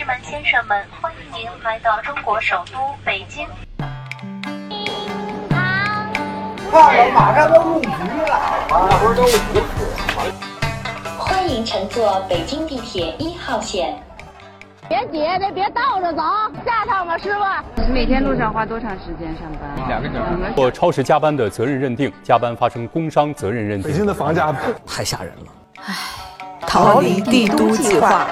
士们、先生们，欢迎您来到中国首都北京。看了，马上都入局了，马上都入欢迎乘坐北京地铁一号线。别挤，得别倒着走，下趟吧，师傅。每天路上花多长时间上班？两个小时。做超时加班的责任认定，加班发生工伤责任认定。北京的房价太吓人了。唉，逃离帝都计划。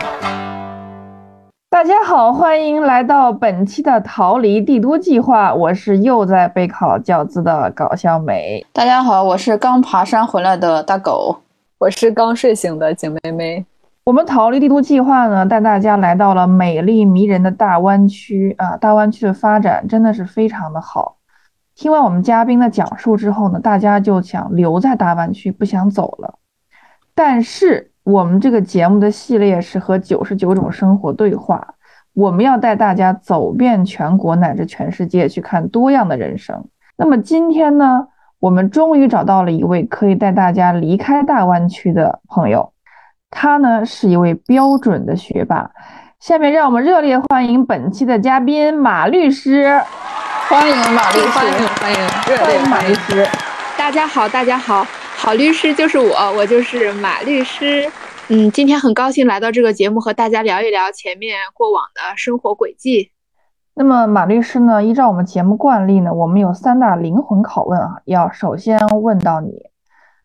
大家好，欢迎来到本期的逃离帝都计划。我是又在备考教资的搞笑美。大家好，我是刚爬山回来的大狗。我是刚睡醒的景妹妹。我们逃离帝都计划呢，带大家来到了美丽迷人的大湾区啊！大湾区的发展真的是非常的好。听完我们嘉宾的讲述之后呢，大家就想留在大湾区，不想走了。但是我们这个节目的系列是和九十九种生活对话，我们要带大家走遍全国乃至全世界，去看多样的人生。那么今天呢？我们终于找到了一位可以带大家离开大湾区的朋友，他呢是一位标准的学霸。下面让我们热烈欢迎本期的嘉宾马律师，欢迎马律师，欢迎欢迎，欢迎马律师。大家好，大家好，好律师就是我，我就是马律师。嗯，今天很高兴来到这个节目，和大家聊一聊前面过往的生活轨迹。那么马律师呢？依照我们节目惯例呢，我们有三大灵魂拷问啊，要首先问到你，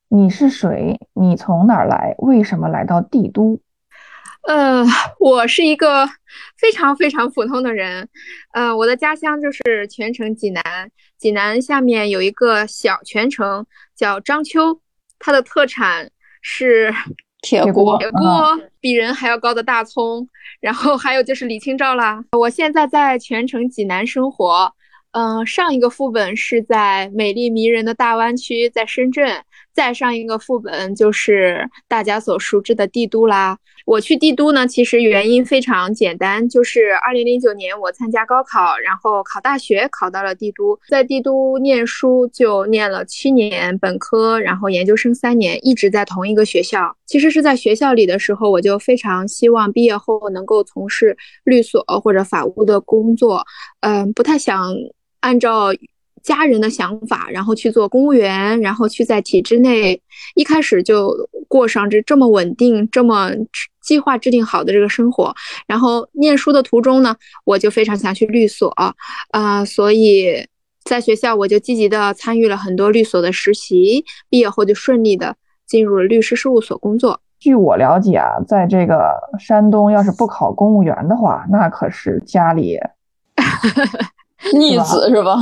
你是谁？你从哪儿来？为什么来到帝都？呃，我是一个非常非常普通的人，呃，我的家乡就是泉城济南，济南下面有一个小泉城叫章丘，它的特产是。铁锅，铁锅比人还要高的大葱，然后还有就是李清照啦。我现在在泉城济南生活，嗯，上一个副本是在美丽迷人的大湾区，在深圳。再上一个副本就是大家所熟知的帝都啦。我去帝都呢，其实原因非常简单，就是二零零九年我参加高考，然后考大学考到了帝都，在帝都念书就念了七年本科，然后研究生三年，一直在同一个学校。其实是在学校里的时候，我就非常希望毕业后能够从事律所或者法务的工作，嗯，不太想按照。家人的想法，然后去做公务员，然后去在体制内，一开始就过上这这么稳定、这么计划制定好的这个生活。然后念书的途中呢，我就非常想去律所啊，所以在学校我就积极的参与了很多律所的实习，毕业后就顺利的进入了律师事务所工作。据我了解啊，在这个山东，要是不考公务员的话，那可是家里 逆子是吧？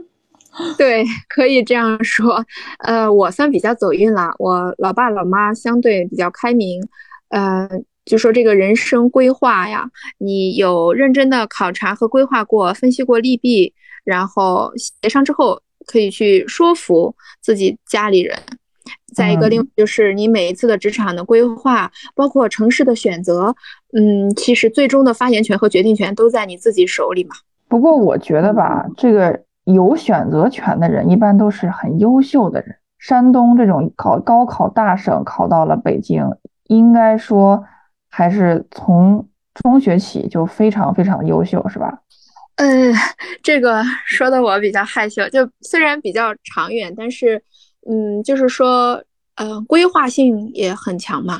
对，可以这样说。呃，我算比较走运了，我老爸老妈相对比较开明。呃，就说这个人生规划呀，你有认真的考察和规划过，分析过利弊，然后协商之后，可以去说服自己家里人。再一个，另外就是你每一次的职场的规划，包括城市的选择，嗯，其实最终的发言权和决定权都在你自己手里嘛。不过我觉得吧，这个有选择权的人一般都是很优秀的人。山东这种考高考大省考到了北京，应该说还是从中学起就非常非常优秀，是吧？嗯，这个说的我比较害羞。就虽然比较长远，但是嗯，就是说，嗯，规划性也很强嘛。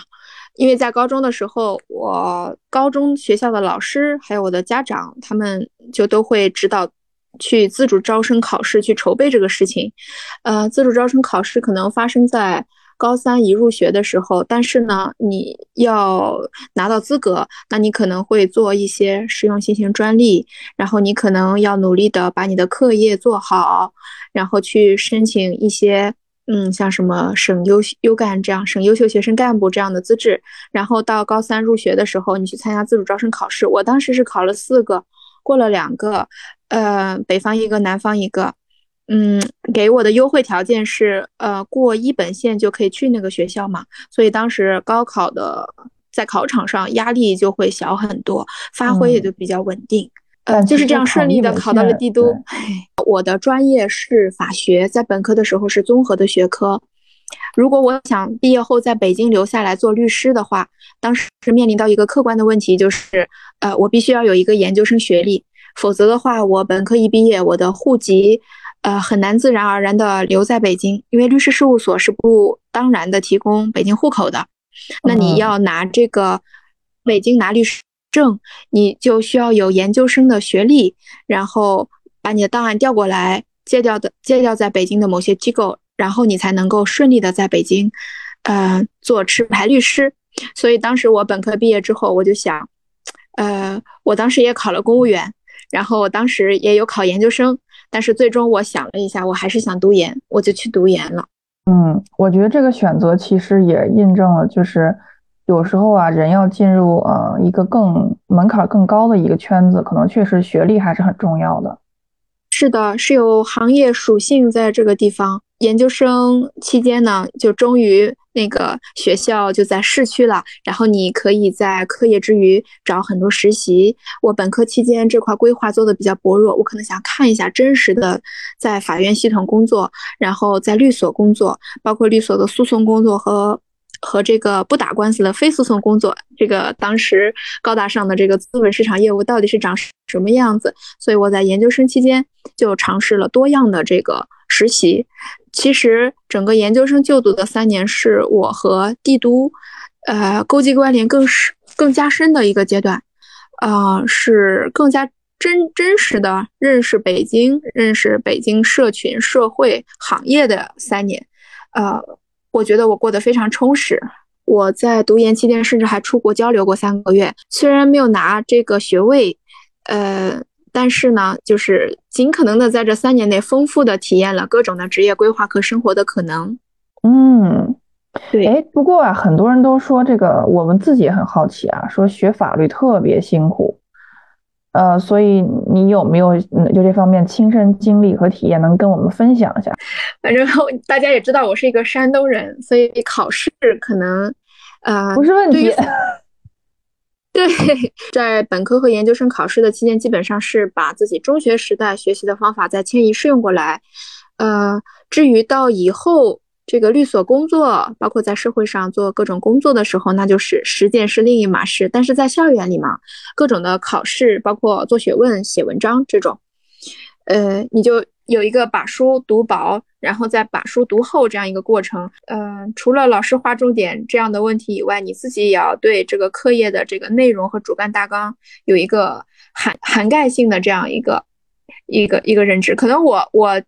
因为在高中的时候，我高中学校的老师还有我的家长，他们就都会指导去自主招生考试，去筹备这个事情。呃，自主招生考试可能发生在高三一入学的时候，但是呢，你要拿到资格，那你可能会做一些实用新型专利，然后你可能要努力的把你的课业做好，然后去申请一些。嗯，像什么省优优干这样，省优秀学生干部这样的资质，然后到高三入学的时候，你去参加自主招生考试。我当时是考了四个，过了两个，呃，北方一个，南方一个。嗯，给我的优惠条件是，呃，过一本线就可以去那个学校嘛。所以当时高考的在考场上压力就会小很多，发挥也就比较稳定。呃，就是这样顺利的考到了帝都。我的专业是法学，在本科的时候是综合的学科，如果我想毕业后在北京留下来做律师的话，当时面临到一个客观的问题，就是呃，我必须要有一个研究生学历，否则的话，我本科一毕业，我的户籍呃很难自然而然的留在北京，因为律师事务所是不当然的提供北京户口的。那你要拿这个北京拿律师证，你就需要有研究生的学历，然后把你的档案调过来，借调的借调在北京的某些机构。然后你才能够顺利的在北京，呃，做持牌律师。所以当时我本科毕业之后，我就想，呃，我当时也考了公务员，然后我当时也有考研究生，但是最终我想了一下，我还是想读研，我就去读研了。嗯，我觉得这个选择其实也印证了，就是有时候啊，人要进入呃一个更门槛更高的一个圈子，可能确实学历还是很重要的。是的，是有行业属性在这个地方。研究生期间呢，就终于那个学校就在市区了，然后你可以在课业之余找很多实习。我本科期间这块规划做的比较薄弱，我可能想看一下真实的在法院系统工作，然后在律所工作，包括律所的诉讼工作和和这个不打官司的非诉讼工作。这个当时高大上的这个资本市场业务到底是长什么样子？所以我在研究生期间就尝试了多样的这个实习。其实整个研究生就读的三年，是我和帝都，呃，勾稽关联更是更加深的一个阶段，啊，是更加真真实的认识北京、认识北京社群、社会、行业的三年，呃，我觉得我过得非常充实。我在读研期间，甚至还出国交流过三个月，虽然没有拿这个学位，呃。但是呢，就是尽可能的在这三年内丰富的体验了各种的职业规划和生活的可能。嗯，对。哎，不过啊，很多人都说这个，我们自己也很好奇啊，说学法律特别辛苦。呃，所以你有没有就这方面亲身经历和体验，能跟我们分享一下？反正大家也知道，我是一个山东人，所以考试可能，呃，不是问题。对，在本科和研究生考试的期间，基本上是把自己中学时代学习的方法再迁移适用过来。呃，至于到以后这个律所工作，包括在社会上做各种工作的时候，那就是实践是另一码事。但是在校园里嘛，各种的考试，包括做学问、写文章这种，呃，你就。有一个把书读薄，然后再把书读厚这样一个过程。嗯，除了老师划重点这样的问题以外，你自己也要对这个课业的这个内容和主干大纲有一个涵涵盖性的这样一个一个一个认知。可能我我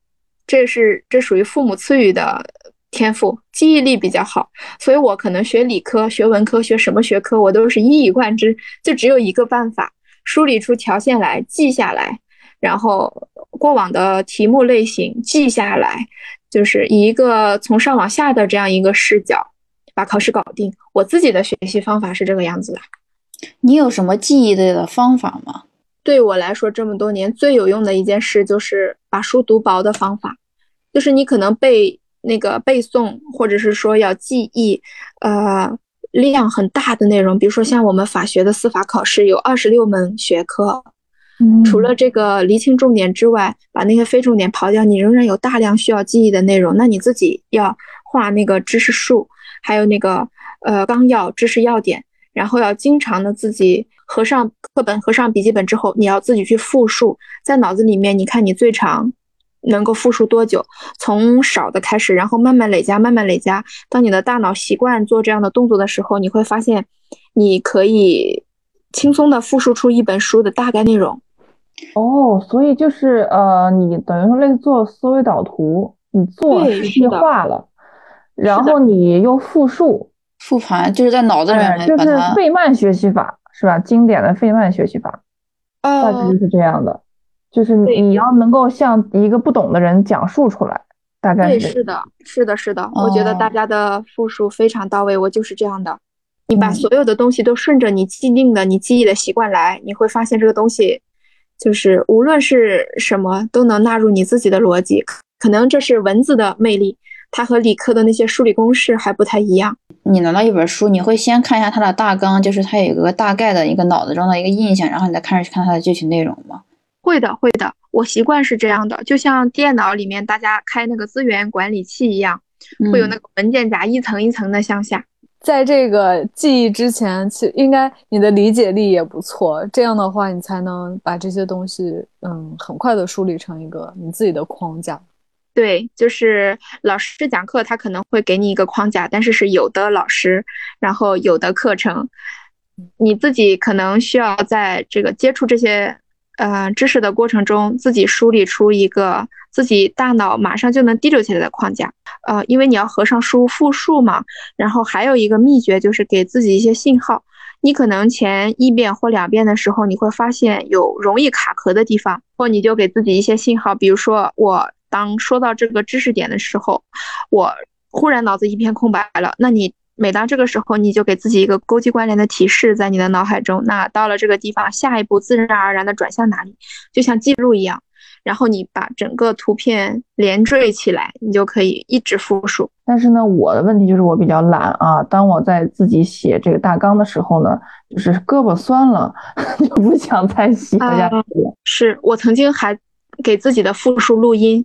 这是这属于父母赐予的天赋，记忆力比较好，所以我可能学理科、学文科、学什么学科，我都是一以贯之，就只有一个办法，梳理出条线来，记下来。然后过往的题目类型记下来，就是以一个从上往下的这样一个视角把考试搞定。我自己的学习方法是这个样子的。你有什么记忆的方法吗？对我来说，这么多年最有用的一件事就是把书读薄的方法。就是你可能背那个背诵，或者是说要记忆，呃，量很大的内容，比如说像我们法学的司法考试有二十六门学科。除了这个厘清重点之外，把那些非重点刨掉，你仍然有大量需要记忆的内容。那你自己要画那个知识树，还有那个呃纲要、知识要点，然后要经常的自己合上课本、合上笔记本之后，你要自己去复述，在脑子里面，你看你最长能够复述多久？从少的开始，然后慢慢累加，慢慢累加。当你的大脑习惯做这样的动作的时候，你会发现，你可以轻松的复述出一本书的大概内容。哦，所以就是呃，你等于说类似做思维导图，你做实际化了，然后你又复述复盘，就是在脑子里面，就是费曼学习法是吧？经典的费曼学习法，大致就是这样的，就是你要能够向一个不懂的人讲述出来，大概对，是的，是的，是的，我觉得大家的复述非常到位，我就是这样的，你把所有的东西都顺着你既定的你记忆的习惯来，你会发现这个东西。就是无论是什么都能纳入你自己的逻辑，可能这是文字的魅力，它和理科的那些数理公式还不太一样。你拿到一本书，你会先看一下它的大纲，就是它有一个大概的一个脑子中的一个印象，然后你再开始看它的具体内容吗？会的，会的，我习惯是这样的，就像电脑里面大家开那个资源管理器一样，会有那个文件夹一层一层的向下。在这个记忆之前，其应该你的理解力也不错，这样的话你才能把这些东西，嗯，很快的梳理成一个你自己的框架。对，就是老师讲课，他可能会给你一个框架，但是是有的老师，然后有的课程，你自己可能需要在这个接触这些。呃，知识的过程中，自己梳理出一个自己大脑马上就能滴溜起来的框架。呃，因为你要合上书复述嘛。然后还有一个秘诀就是给自己一些信号。你可能前一遍或两遍的时候，你会发现有容易卡壳的地方，或你就给自己一些信号。比如说，我当说到这个知识点的时候，我忽然脑子一片空白了，那你。每当这个时候，你就给自己一个勾稽关联的提示，在你的脑海中。那到了这个地方，下一步自然而然的转向哪里，就像记录一样。然后你把整个图片连缀起来，你就可以一直复述。但是呢，我的问题就是我比较懒啊。当我在自己写这个大纲的时候呢，就是胳膊酸了，就不想再写下去了。是我曾经还给自己的复述录音，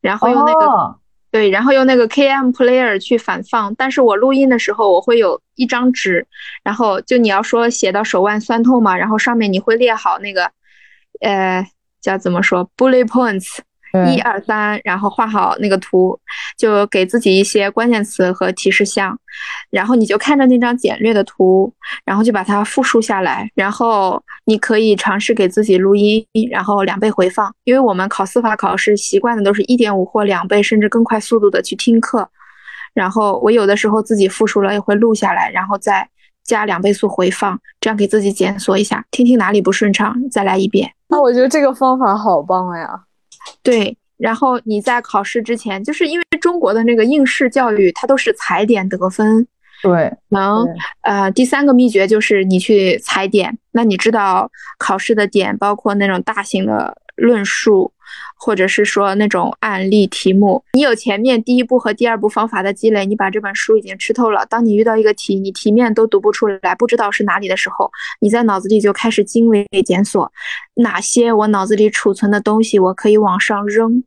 然后用那个。对，然后用那个 KM Player 去反放，但是我录音的时候，我会有一张纸，然后就你要说写到手腕酸痛嘛，然后上面你会列好那个，呃，叫怎么说 bullet points。一二三，然后画好那个图，就给自己一些关键词和提示项，然后你就看着那张简略的图，然后就把它复述下来，然后你可以尝试给自己录音，然后两倍回放，因为我们考司法考试习惯的都是一点五或两倍甚至更快速度的去听课，然后我有的时候自己复述了也会录下来，然后再加两倍速回放，这样给自己检索一下，听听哪里不顺畅，再来一遍。那我觉得这个方法好棒呀。对，然后你在考试之前，就是因为中国的那个应试教育，它都是踩点得分。对，能，呃，第三个秘诀就是你去踩点。那你知道考试的点包括那种大型的论述。或者是说那种案例题目，你有前面第一步和第二步方法的积累，你把这本书已经吃透了。当你遇到一个题，你题面都读不出来，不知道是哪里的时候，你在脑子里就开始精微检索，哪些我脑子里储存的东西我可以往上扔。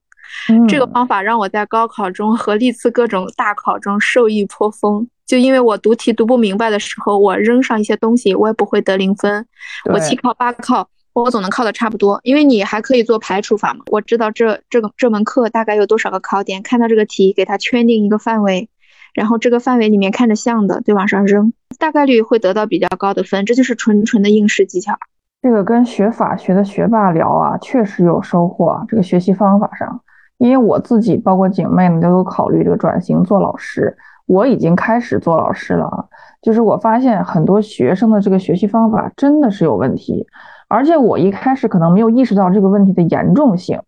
这个方法让我在高考中和历次各种大考中受益颇丰。就因为我读题读不明白的时候，我扔上一些东西，我也不会得零分。我七考八考。我总能考的差不多，因为你还可以做排除法嘛。我知道这这个这门课大概有多少个考点，看到这个题给它圈定一个范围，然后这个范围里面看着像的就往上扔，大概率会得到比较高的分。这就是纯纯的应试技巧。这个跟学法学的学霸聊啊，确实有收获啊。这个学习方法上，因为我自己包括景妹呢都有考虑这个转型做老师，我已经开始做老师了啊。就是我发现很多学生的这个学习方法真的是有问题。而且我一开始可能没有意识到这个问题的严重性，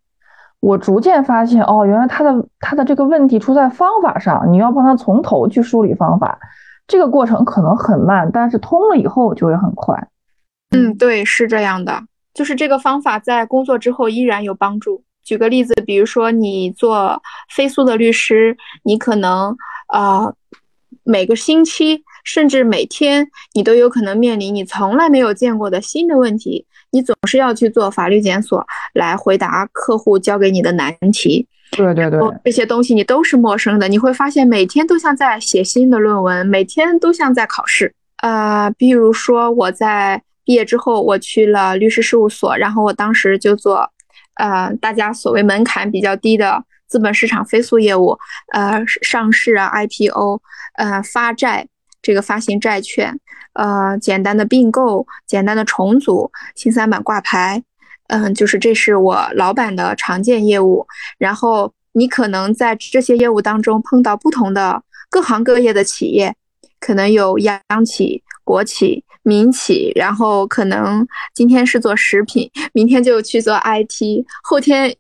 我逐渐发现，哦，原来他的他的这个问题出在方法上，你要帮他从头去梳理方法，这个过程可能很慢，但是通了以后就会很快。嗯，对，是这样的，就是这个方法在工作之后依然有帮助。举个例子，比如说你做飞速的律师，你可能啊每个星期甚至每天，你都有可能面临你从来没有见过的新的问题。你总是要去做法律检索来回答客户交给你的难题，对对对，这些东西你都是陌生的。你会发现每天都像在写新的论文，每天都像在考试。呃，比如说我在毕业之后，我去了律师事务所，然后我当时就做，呃，大家所谓门槛比较低的资本市场飞速业务，呃，上市啊，IPO，呃，发债。这个发行债券，呃，简单的并购，简单的重组，新三板挂牌，嗯，就是这是我老板的常见业务。然后你可能在这些业务当中碰到不同的各行各业的企业，可能有央企、国企、民企，然后可能今天是做食品，明天就去做 IT，后天。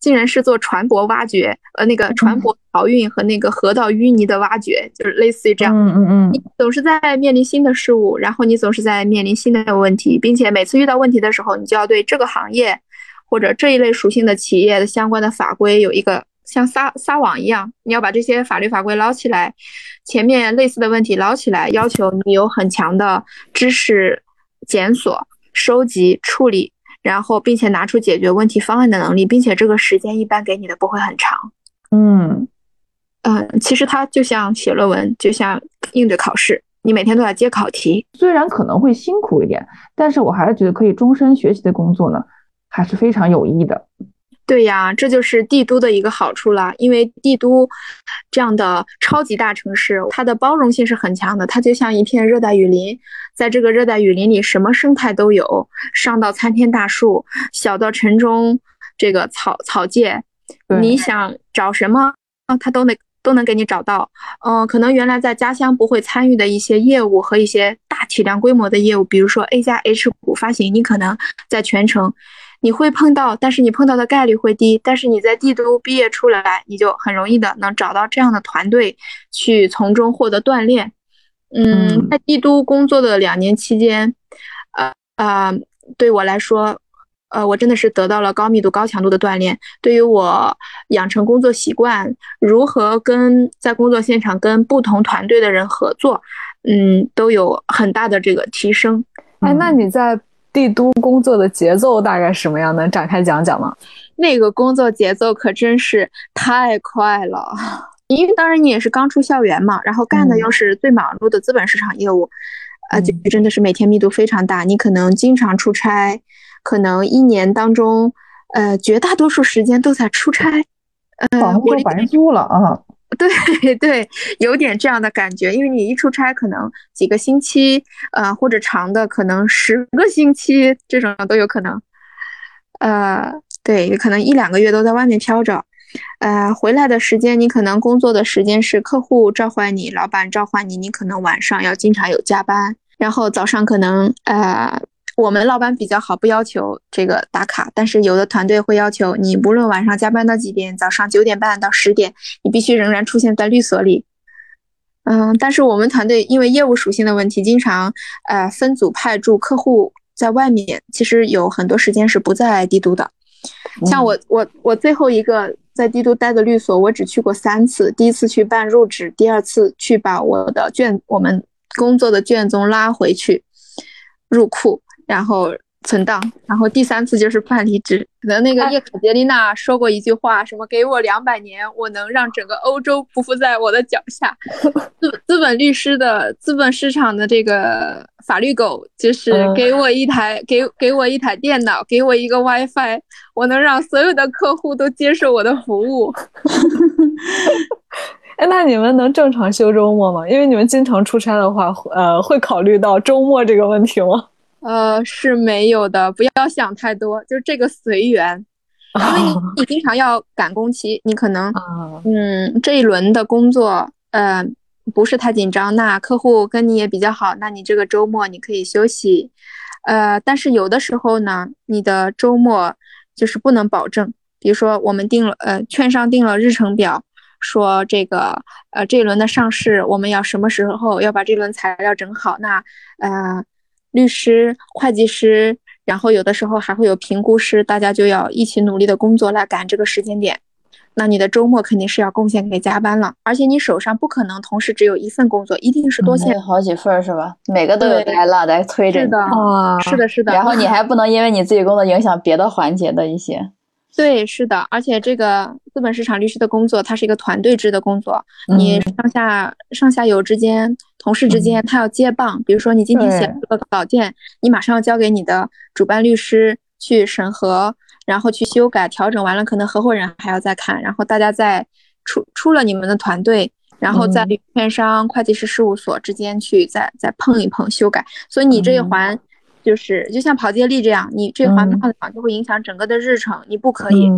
竟然是做船舶挖掘，呃，那个船舶漕运和那个河道淤泥的挖掘，就是类似于这样。嗯嗯嗯。你总是在面临新的事物，然后你总是在面临新的问题，并且每次遇到问题的时候，你就要对这个行业或者这一类属性的企业的相关的法规有一个像撒撒网一样，你要把这些法律法规捞起来，前面类似的问题捞起来，要求你有很强的知识检索、收集、处理。然后，并且拿出解决问题方案的能力，并且这个时间一般给你的不会很长。嗯，嗯，其实它就像写论文，就像应对考试，你每天都在接考题。虽然可能会辛苦一点，但是我还是觉得可以终身学习的工作呢，还是非常有益的。对呀，这就是帝都的一个好处了。因为帝都这样的超级大城市，它的包容性是很强的。它就像一片热带雨林，在这个热带雨林里，什么生态都有，上到参天大树，小到城中这个草草芥，你想找什么啊，它都能都能给你找到。嗯，可能原来在家乡不会参与的一些业务和一些大体量规模的业务，比如说 A 加 H 股发行，你可能在全程。你会碰到，但是你碰到的概率会低。但是你在帝都毕业出来，你就很容易的能找到这样的团队，去从中获得锻炼。嗯，在帝都工作的两年期间，呃呃，对我来说，呃，我真的是得到了高密度、高强度的锻炼。对于我养成工作习惯，如何跟在工作现场跟不同团队的人合作，嗯，都有很大的这个提升。哎，那你在？帝都工作的节奏大概什么样？能展开讲讲吗？那个工作节奏可真是太快了，因为当然你也是刚出校园嘛，然后干的又是最忙碌的资本市场业务，啊，就真的是每天密度非常大，你可能经常出差，可能一年当中，呃，绝大多数时间都在出差，呃，房都白租了啊。对 对，有点这样的感觉，因为你一出差，可能几个星期，呃，或者长的可能十个星期，这种都有可能。呃，对，可能一两个月都在外面飘着，呃，回来的时间，你可能工作的时间是客户召唤你，老板召唤你，你可能晚上要经常有加班，然后早上可能呃。我们老板比较好，不要求这个打卡，但是有的团队会要求你，无论晚上加班到几点，早上九点半到十点，你必须仍然出现在律所里。嗯，但是我们团队因为业务属性的问题，经常呃分组派驻客户在外面，其实有很多时间是不在帝都的。像我我我最后一个在帝都待的律所，我只去过三次，第一次去办入职，第二次去把我的卷我们工作的卷宗拉回去入库。然后存档，然后第三次就是办离职。可能那个叶卡捷琳娜说过一句话，什么“给我两百年，我能让整个欧洲匍匐在我的脚下 ”。资资本律师的资本市场的这个法律狗，就是给我一台给给我一台电脑，给我一个 WiFi，我能让所有的客户都接受我的服务。哎，那你们能正常休周末吗？因为你们经常出差的话，呃，会考虑到周末这个问题吗？呃，是没有的，不要想太多，就是这个随缘，因为你你经常要赶工期，你可能嗯这一轮的工作呃不是太紧张，那客户跟你也比较好，那你这个周末你可以休息，呃，但是有的时候呢，你的周末就是不能保证，比如说我们定了呃券商定了日程表，说这个呃这一轮的上市我们要什么时候要把这轮材料整好，那呃。律师、会计师，然后有的时候还会有评估师，大家就要一起努力的工作来赶这个时间点。那你的周末肯定是要贡献给加班了，而且你手上不可能同时只有一份工作，一定是多线好几份是吧？每个都有来了在催着。是的，是的，是的。然后你还不能因为你自己工作影响别的环节的一些。对，是的，而且这个资本市场律师的工作，它是一个团队制的工作，你上下上下游之间、同事之间，他要接棒。比如说，你今天写了个稿件，你马上要交给你的主办律师去审核，然后去修改、调整完了，可能合伙人还要再看，然后大家再出出了你们的团队，然后在券商、会计师事务所之间去再再碰一碰、修改。所以你这一环。就是就像跑接力这样，你这环断了就会影响整个的日程，你不可以。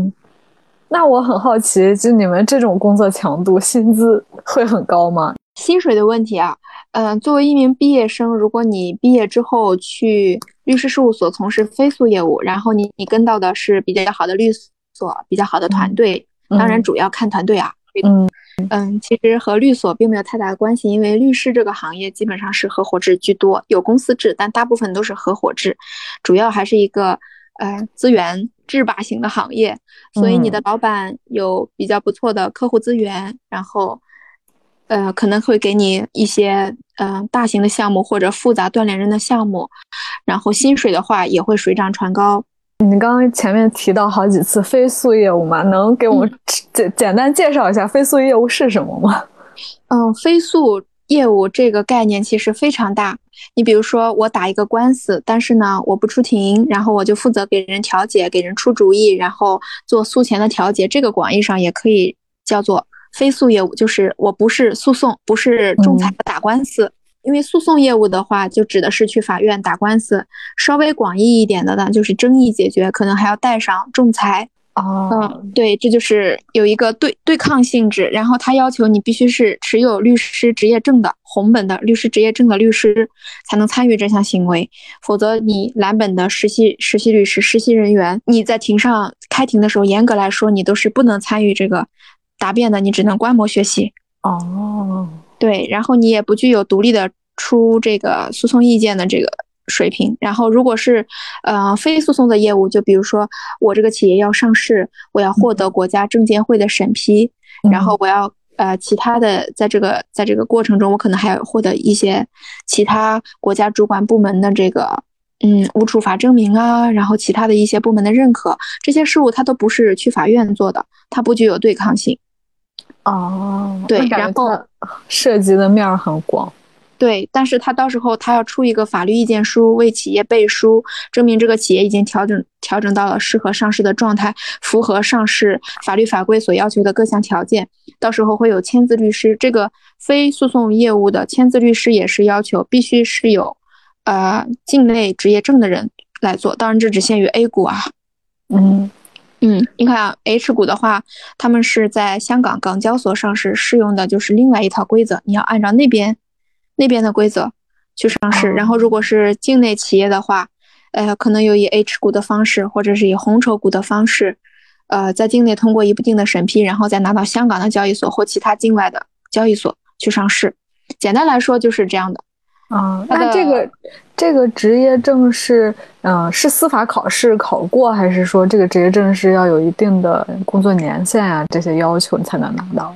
那我很好奇，就你们这种工作强度，薪资会很高吗？薪水的问题啊，嗯，作为一名毕业生，如果你毕业之后去律师事务所从事非诉业务，然后你你跟到的是比较好的律所、比较好的团队，当然主要看团队啊。嗯。嗯，其实和律所并没有太大的关系，因为律师这个行业基本上是合伙制居多，有公司制，但大部分都是合伙制，主要还是一个呃资源制霸型的行业，所以你的老板有比较不错的客户资源，然后呃可能会给你一些呃大型的项目或者复杂锻炼人的项目，然后薪水的话也会水涨船高。你刚刚前面提到好几次非诉业务嘛，能给我们简简单介绍一下非诉业务是什么吗？嗯，非诉业务这个概念其实非常大。你比如说，我打一个官司，但是呢，我不出庭，然后我就负责给人调解，给人出主意，然后做诉前的调解。这个广义上也可以叫做非诉业务，就是我不是诉讼，不是仲裁打官司。因为诉讼业务的话，就指的是去法院打官司；稍微广义一点的呢，就是争议解决，可能还要带上仲裁。哦，嗯，对，这就是有一个对对抗性质，然后他要求你必须是持有律师执业证的红本的律师执业证的律师才能参与这项行为，否则你蓝本的实习实习律师、实习人员，你在庭上开庭的时候，严格来说你都是不能参与这个答辩的，你只能观摩学习。哦。对，然后你也不具有独立的出这个诉讼意见的这个水平。然后，如果是呃非诉讼的业务，就比如说我这个企业要上市，我要获得国家证监会的审批，然后我要呃其他的在这个在这个过程中，我可能还要获得一些其他国家主管部门的这个嗯无处罚证明啊，然后其他的一些部门的认可，这些事务它都不是去法院做的，它不具有对抗性。哦，对，然后涉及的面很广，对，但是他到时候他要出一个法律意见书，为企业背书，证明这个企业已经调整调整到了适合上市的状态，符合上市法律法规所要求的各项条件。到时候会有签字律师，这个非诉讼业务的签字律师也是要求必须是有呃境内执业证的人来做，当然这只限于 A 股啊，嗯。嗯，你看 H 股的话，他们是在香港港交所上市，适用的就是另外一套规则，你要按照那边那边的规则去上市。然后，如果是境内企业的话，呃，可能有以 H 股的方式，或者是以红筹股的方式，呃，在境内通过一定的审批，然后再拿到香港的交易所或其他境外的交易所去上市。简单来说就是这样的。啊，那这个这个职业证是，嗯，是司法考试考过，还是说这个职业证是要有一定的工作年限啊这些要求你才能拿到？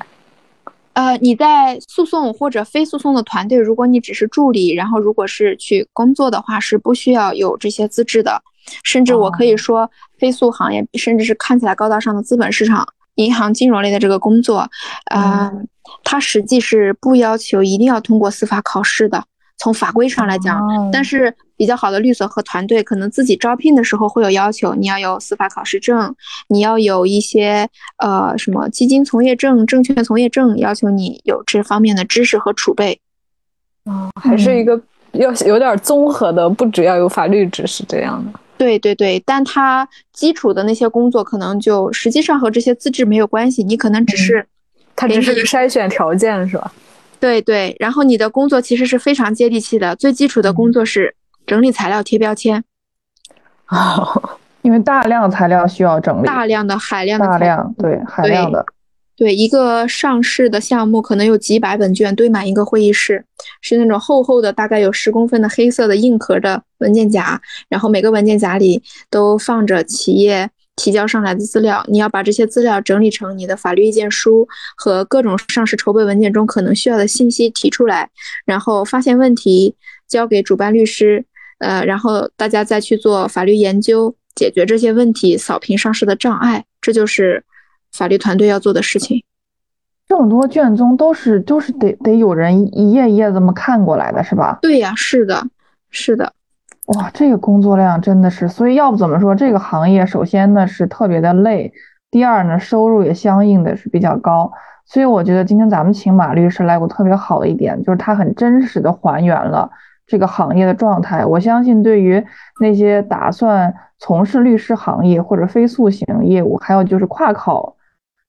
呃，你在诉讼或者非诉讼的团队，如果你只是助理，然后如果是去工作的话，是不需要有这些资质的。甚至我可以说，非诉行业甚至是看起来高大上的资本市场、银行金融类的这个工作，啊，它实际是不要求一定要通过司法考试的。从法规上来讲，但是比较好的律所和团队可能自己招聘的时候会有要求，你要有司法考试证，你要有一些呃什么基金从业证、证券从业证，要求你有这方面的知识和储备。哦，还是一个要有点综合的，不只要有法律知识这样的。对对对，但它基础的那些工作可能就实际上和这些资质没有关系，你可能只是，它只是个筛选条件是吧？对对，然后你的工作其实是非常接地气的，最基础的工作是整理材料、贴标签。哦，因为大量材料需要整理，大量的海量的大量对海量的，对一个上市的项目可能有几百本卷堆满一个会议室，是那种厚厚的，大概有十公分的黑色的硬壳的文件夹，然后每个文件夹里都放着企业。提交上来的资料，你要把这些资料整理成你的法律意见书和各种上市筹备文件中可能需要的信息提出来，然后发现问题交给主办律师，呃，然后大家再去做法律研究，解决这些问题，扫平上市的障碍，这就是法律团队要做的事情。这么多卷宗都是都是得得有人一页一页这么看过来的，是吧？对呀，是的，是的。哇，这个工作量真的是，所以要不怎么说这个行业，首先呢是特别的累，第二呢收入也相应的是比较高。所以我觉得今天咱们请马律师来，过特别好的一点就是他很真实的还原了这个行业的状态。我相信对于那些打算从事律师行业或者非诉型业务，还有就是跨考。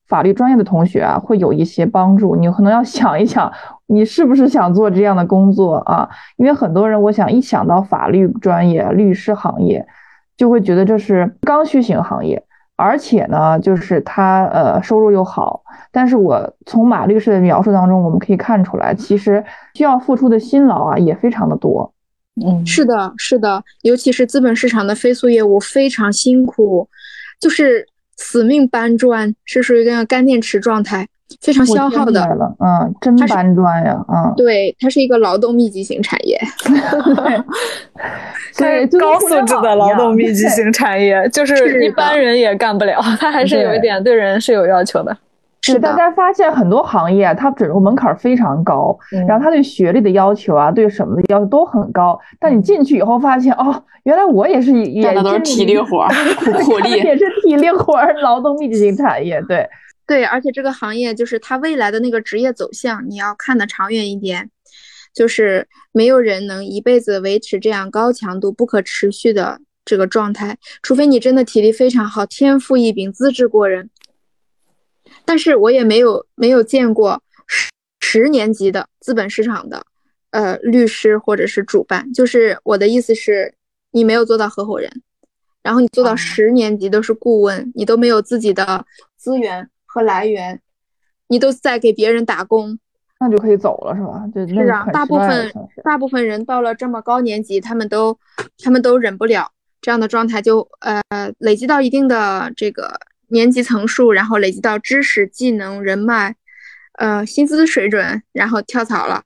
法律专业的同学啊，会有一些帮助。你可能要想一想，你是不是想做这样的工作啊？因为很多人，我想一想到法律专业、律师行业，就会觉得这是刚需型行业，而且呢，就是他呃收入又好。但是我从马律师的描述当中，我们可以看出来，其实需要付出的辛劳啊也非常的多。嗯，是的，是的，尤其是资本市场的非诉业务非常辛苦，就是。死命搬砖是属于那个干电池状态，非常消耗的。嗯，真搬砖呀，嗯，对，它是一个劳动密集型产业。对，高素质的劳动密集型产业，就是一般人也干不了，它还是有一点对人是有要求的。是大家发现很多行业，它准入门槛非常高，然后它对学历的要求啊，对什么的要求都很高。但你进去以后发现，哦，原来我也是也都是体力活，苦苦 力也是体力活，劳动密集型产业。对对，而且这个行业就是它未来的那个职业走向，你要看得长远一点，就是没有人能一辈子维持这样高强度、不可持续的这个状态，除非你真的体力非常好，天赋异禀，资质过人。但是我也没有没有见过十十年级的资本市场的，呃，律师或者是主办。就是我的意思是，你没有做到合伙人，然后你做到十年级都是顾问，你都没有自己的资源和来源，你都在给别人打工，那就可以走了是吧？是啊，大部分大部分人到了这么高年级，他们都他们都忍不了这样的状态，就呃累积到一定的这个。年级层数，然后累积到知识、技能、人脉，呃，薪资水准，然后跳槽了，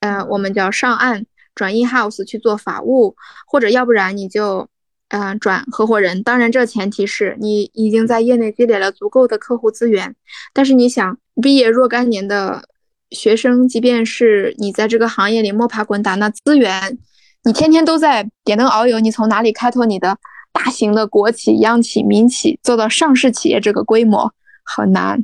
呃，我们叫上岸转 in house 去做法务，或者要不然你就，嗯，转合伙人。当然，这前提是你已经在业内积累了足够的客户资源。但是你想，毕业若干年的学生，即便是你在这个行业里摸爬滚打，那资源，你天天都在点灯熬油，你从哪里开拓你的？大型的国企、央企、民企做到上市企业这个规模很难，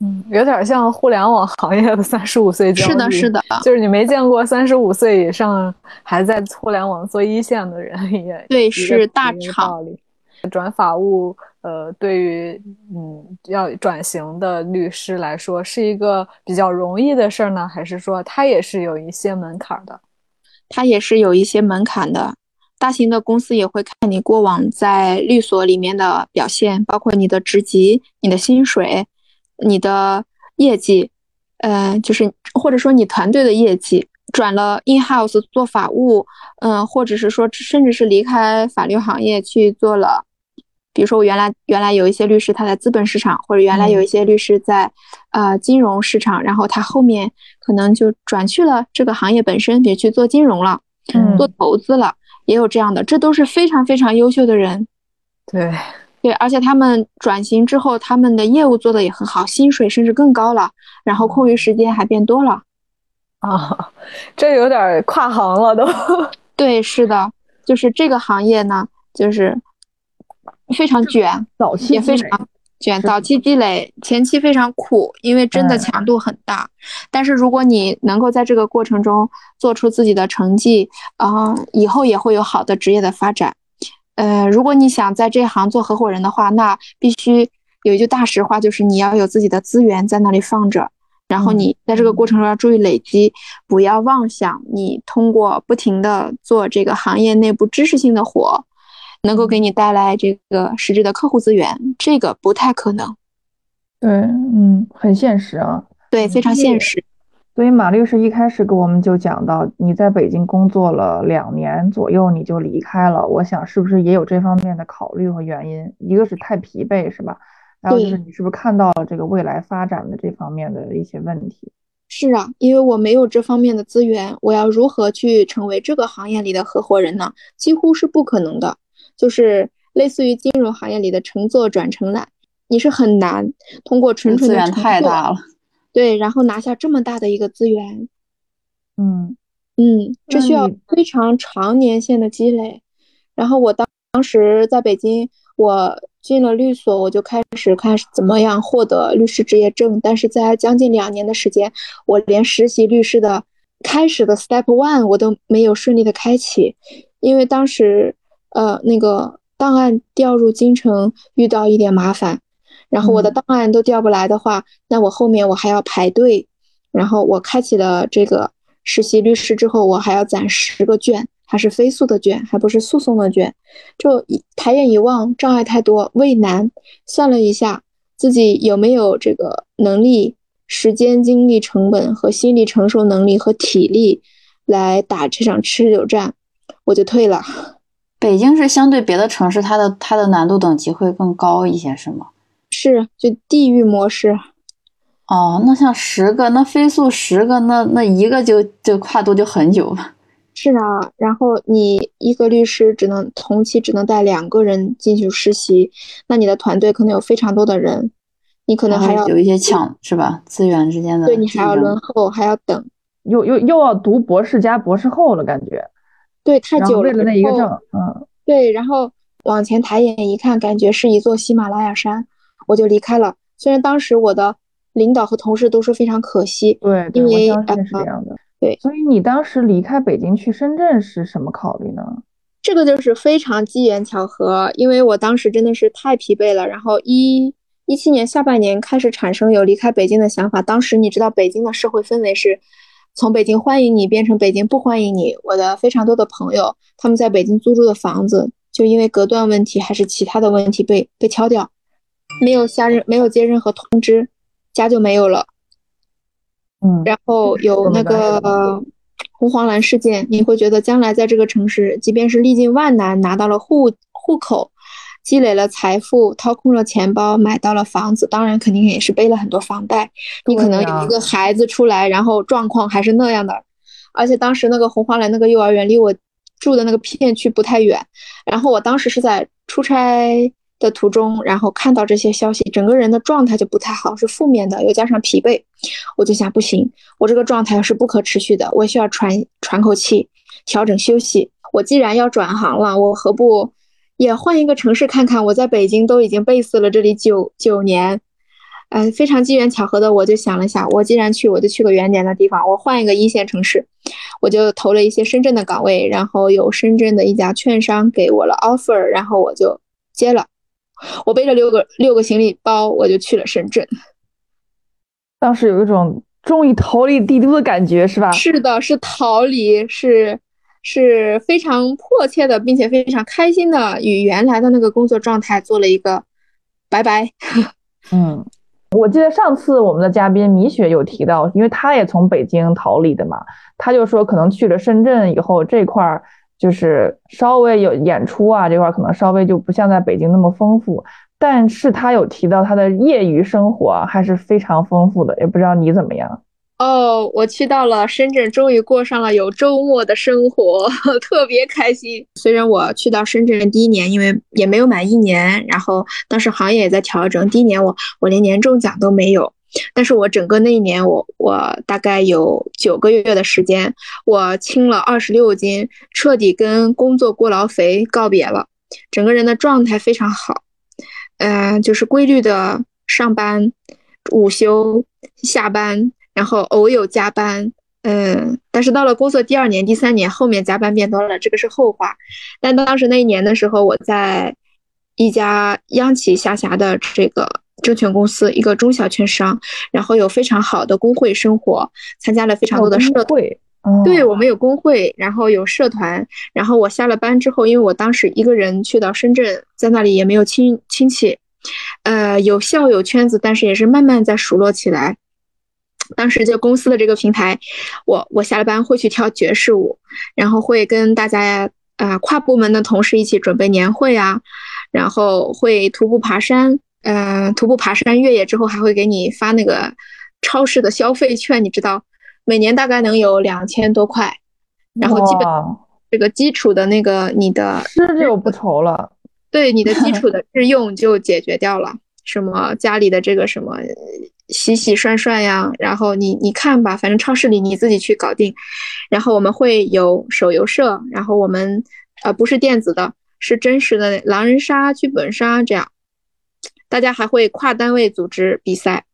嗯，有点像互联网行业的 三十五岁焦虑。是的，是的，就是你没见过三十五岁以上还在互联网做一线的人 也对，是大厂。转法务，呃，对于嗯要转型的律师来说，是一个比较容易的事儿呢，还是说它也是有一些门槛的？它也是有一些门槛的。大型的公司也会看你过往在律所里面的表现，包括你的职级、你的薪水、你的业绩，呃，就是或者说你团队的业绩。转了 in house 做法务，嗯，或者是说甚至是离开法律行业去做了，比如说我原来原来有一些律师他在资本市场，或者原来有一些律师在呃金融市场，然后他后面可能就转去了这个行业本身，别去做金融了，嗯，做投资了。也有这样的，这都是非常非常优秀的人，对对，而且他们转型之后，他们的业务做的也很好，薪水甚至更高了，然后空余时间还变多了，啊，这有点跨行了都。对，是的，就是这个行业呢，就是非常卷，早期也非常。卷早期积累，前期非常苦，因为真的强度很大。但是如果你能够在这个过程中做出自己的成绩，啊，以后也会有好的职业的发展。呃，如果你想在这行做合伙人的话，那必须有一句大实话，就是你要有自己的资源在那里放着，然后你在这个过程中要注意累积，不要妄想你通过不停的做这个行业内部知识性的活。能够给你带来这个实质的客户资源，这个不太可能。对，嗯，很现实啊。对，非常现实。所以马律师一开始给我们就讲到，你在北京工作了两年左右，你就离开了。我想是不是也有这方面的考虑和原因？一个是太疲惫，是吧？还有就是你是不是看到了这个未来发展的这方面的一些问题？是啊，因为我没有这方面的资源，我要如何去成为这个行业里的合伙人呢？几乎是不可能的。就是类似于金融行业里的乘坐转乘揽，你是很难通过纯纯的资源太大了，对，然后拿下这么大的一个资源，嗯嗯，这需要非常长年限的积累。然后我当当时在北京，我进了律所，我就开始看怎么样获得律师执业证。但是在将近两年的时间，我连实习律师的开始的 step one 我都没有顺利的开启，因为当时。呃，那个档案调入京城遇到一点麻烦，然后我的档案都调不来的话，那我后面我还要排队，然后我开启了这个实习律师之后，我还要攒十个卷，还是飞速的卷，还不是诉讼的卷，就抬眼一望，障碍太多，畏难。算了一下，自己有没有这个能力、时间、精力、成本和心理承受能力和体力来打这场持久战，我就退了。北京是相对别的城市，它的它的难度等级会更高一些，是吗？是，就地域模式。哦，那像十个，那飞速十个，那那一个就就跨度就很久了。是啊，然后你一个律师只能同期只能带两个人进去实习，那你的团队可能有非常多的人，你可能还要有一些抢是吧？资源之间的对你还要轮候，还要等，又又又要读博士加博士后了，感觉对太久了。为了那一个证，嗯，对，然后往前抬眼一看，感觉是一座喜马拉雅山，我就离开了。虽然当时我的领导和同事都说非常可惜，对，因为我相信是这样的。对，所以你当时离开北京去深圳是什么考虑呢？这个就是非常机缘巧合，因为我当时真的是太疲惫了，然后一一七年下半年开始产生有离开北京的想法。当时你知道北京的社会氛围是从北京欢迎你变成北京不欢迎你。我的非常多的朋友他们在北京租住的房子，就因为隔断问题还是其他的问题被被敲掉，没有下任没有接任何通知，家就没有了。嗯，然后有那个红黄蓝事件，你会觉得将来在这个城市，即便是历尽万难拿到了户户口，积累了财富，掏空了钱包，买到了房子，当然肯定也是背了很多房贷。你可能有一个孩子出来，然后状况还是那样的，而且当时那个红黄蓝那个幼儿园离我住的那个片区不太远，然后我当时是在出差。的途中，然后看到这些消息，整个人的状态就不太好，是负面的，又加上疲惫，我就想，不行，我这个状态是不可持续的，我需要喘喘口气，调整休息。我既然要转行了，我何不也换一个城市看看？我在北京都已经背死了这里九九年，呃，非常机缘巧合的，我就想了想，我既然去，我就去个远点的地方，我换一个一线城市，我就投了一些深圳的岗位，然后有深圳的一家券商给我了 offer，然后我就接了。我背着六个六个行李包，我就去了深圳。当时有一种终于逃离帝都的感觉，是吧？是的，是逃离，是是非常迫切的，并且非常开心的，与原来的那个工作状态做了一个拜拜。嗯，我记得上次我们的嘉宾米雪有提到，因为她也从北京逃离的嘛，她就说可能去了深圳以后这块儿。就是稍微有演出啊这块儿可能稍微就不像在北京那么丰富，但是他有提到他的业余生活还是非常丰富的，也不知道你怎么样。哦，我去到了深圳，终于过上了有周末的生活，特别开心。虽然我去到深圳第一年，因为也没有满一年，然后当时行业也在调整，第一年我我连年终奖都没有。但是我整个那一年，我我大概有九个月的时间，我轻了二十六斤，彻底跟工作过劳肥告别了，整个人的状态非常好，嗯，就是规律的上班、午休、下班，然后偶有加班，嗯，但是到了工作第二年、第三年，后面加班变多了，这个是后话。但当时那一年的时候，我在一家央企下辖的这个。证券公司一个中小券商，然后有非常好的工会生活，参加了非常多的社会。对我们有工会，然后有社团。然后我下了班之后，因为我当时一个人去到深圳，在那里也没有亲亲戚，呃，有校友圈子，但是也是慢慢在熟络起来。当时就公司的这个平台，我我下了班会去跳爵士舞，然后会跟大家啊跨部门的同事一起准备年会啊，然后会徒步爬山。嗯，徒步爬山越野之后还会给你发那个超市的消费券，你知道，每年大概能有两千多块，然后基本这个基础的那个你的吃就不愁了，对你的基础的 日用就解决掉了，什么家里的这个什么洗洗涮涮呀，然后你你看吧，反正超市里你自己去搞定，然后我们会有手游社，然后我们呃不是电子的，是真实的狼人杀、剧本杀这样。大家还会跨单位组织比赛，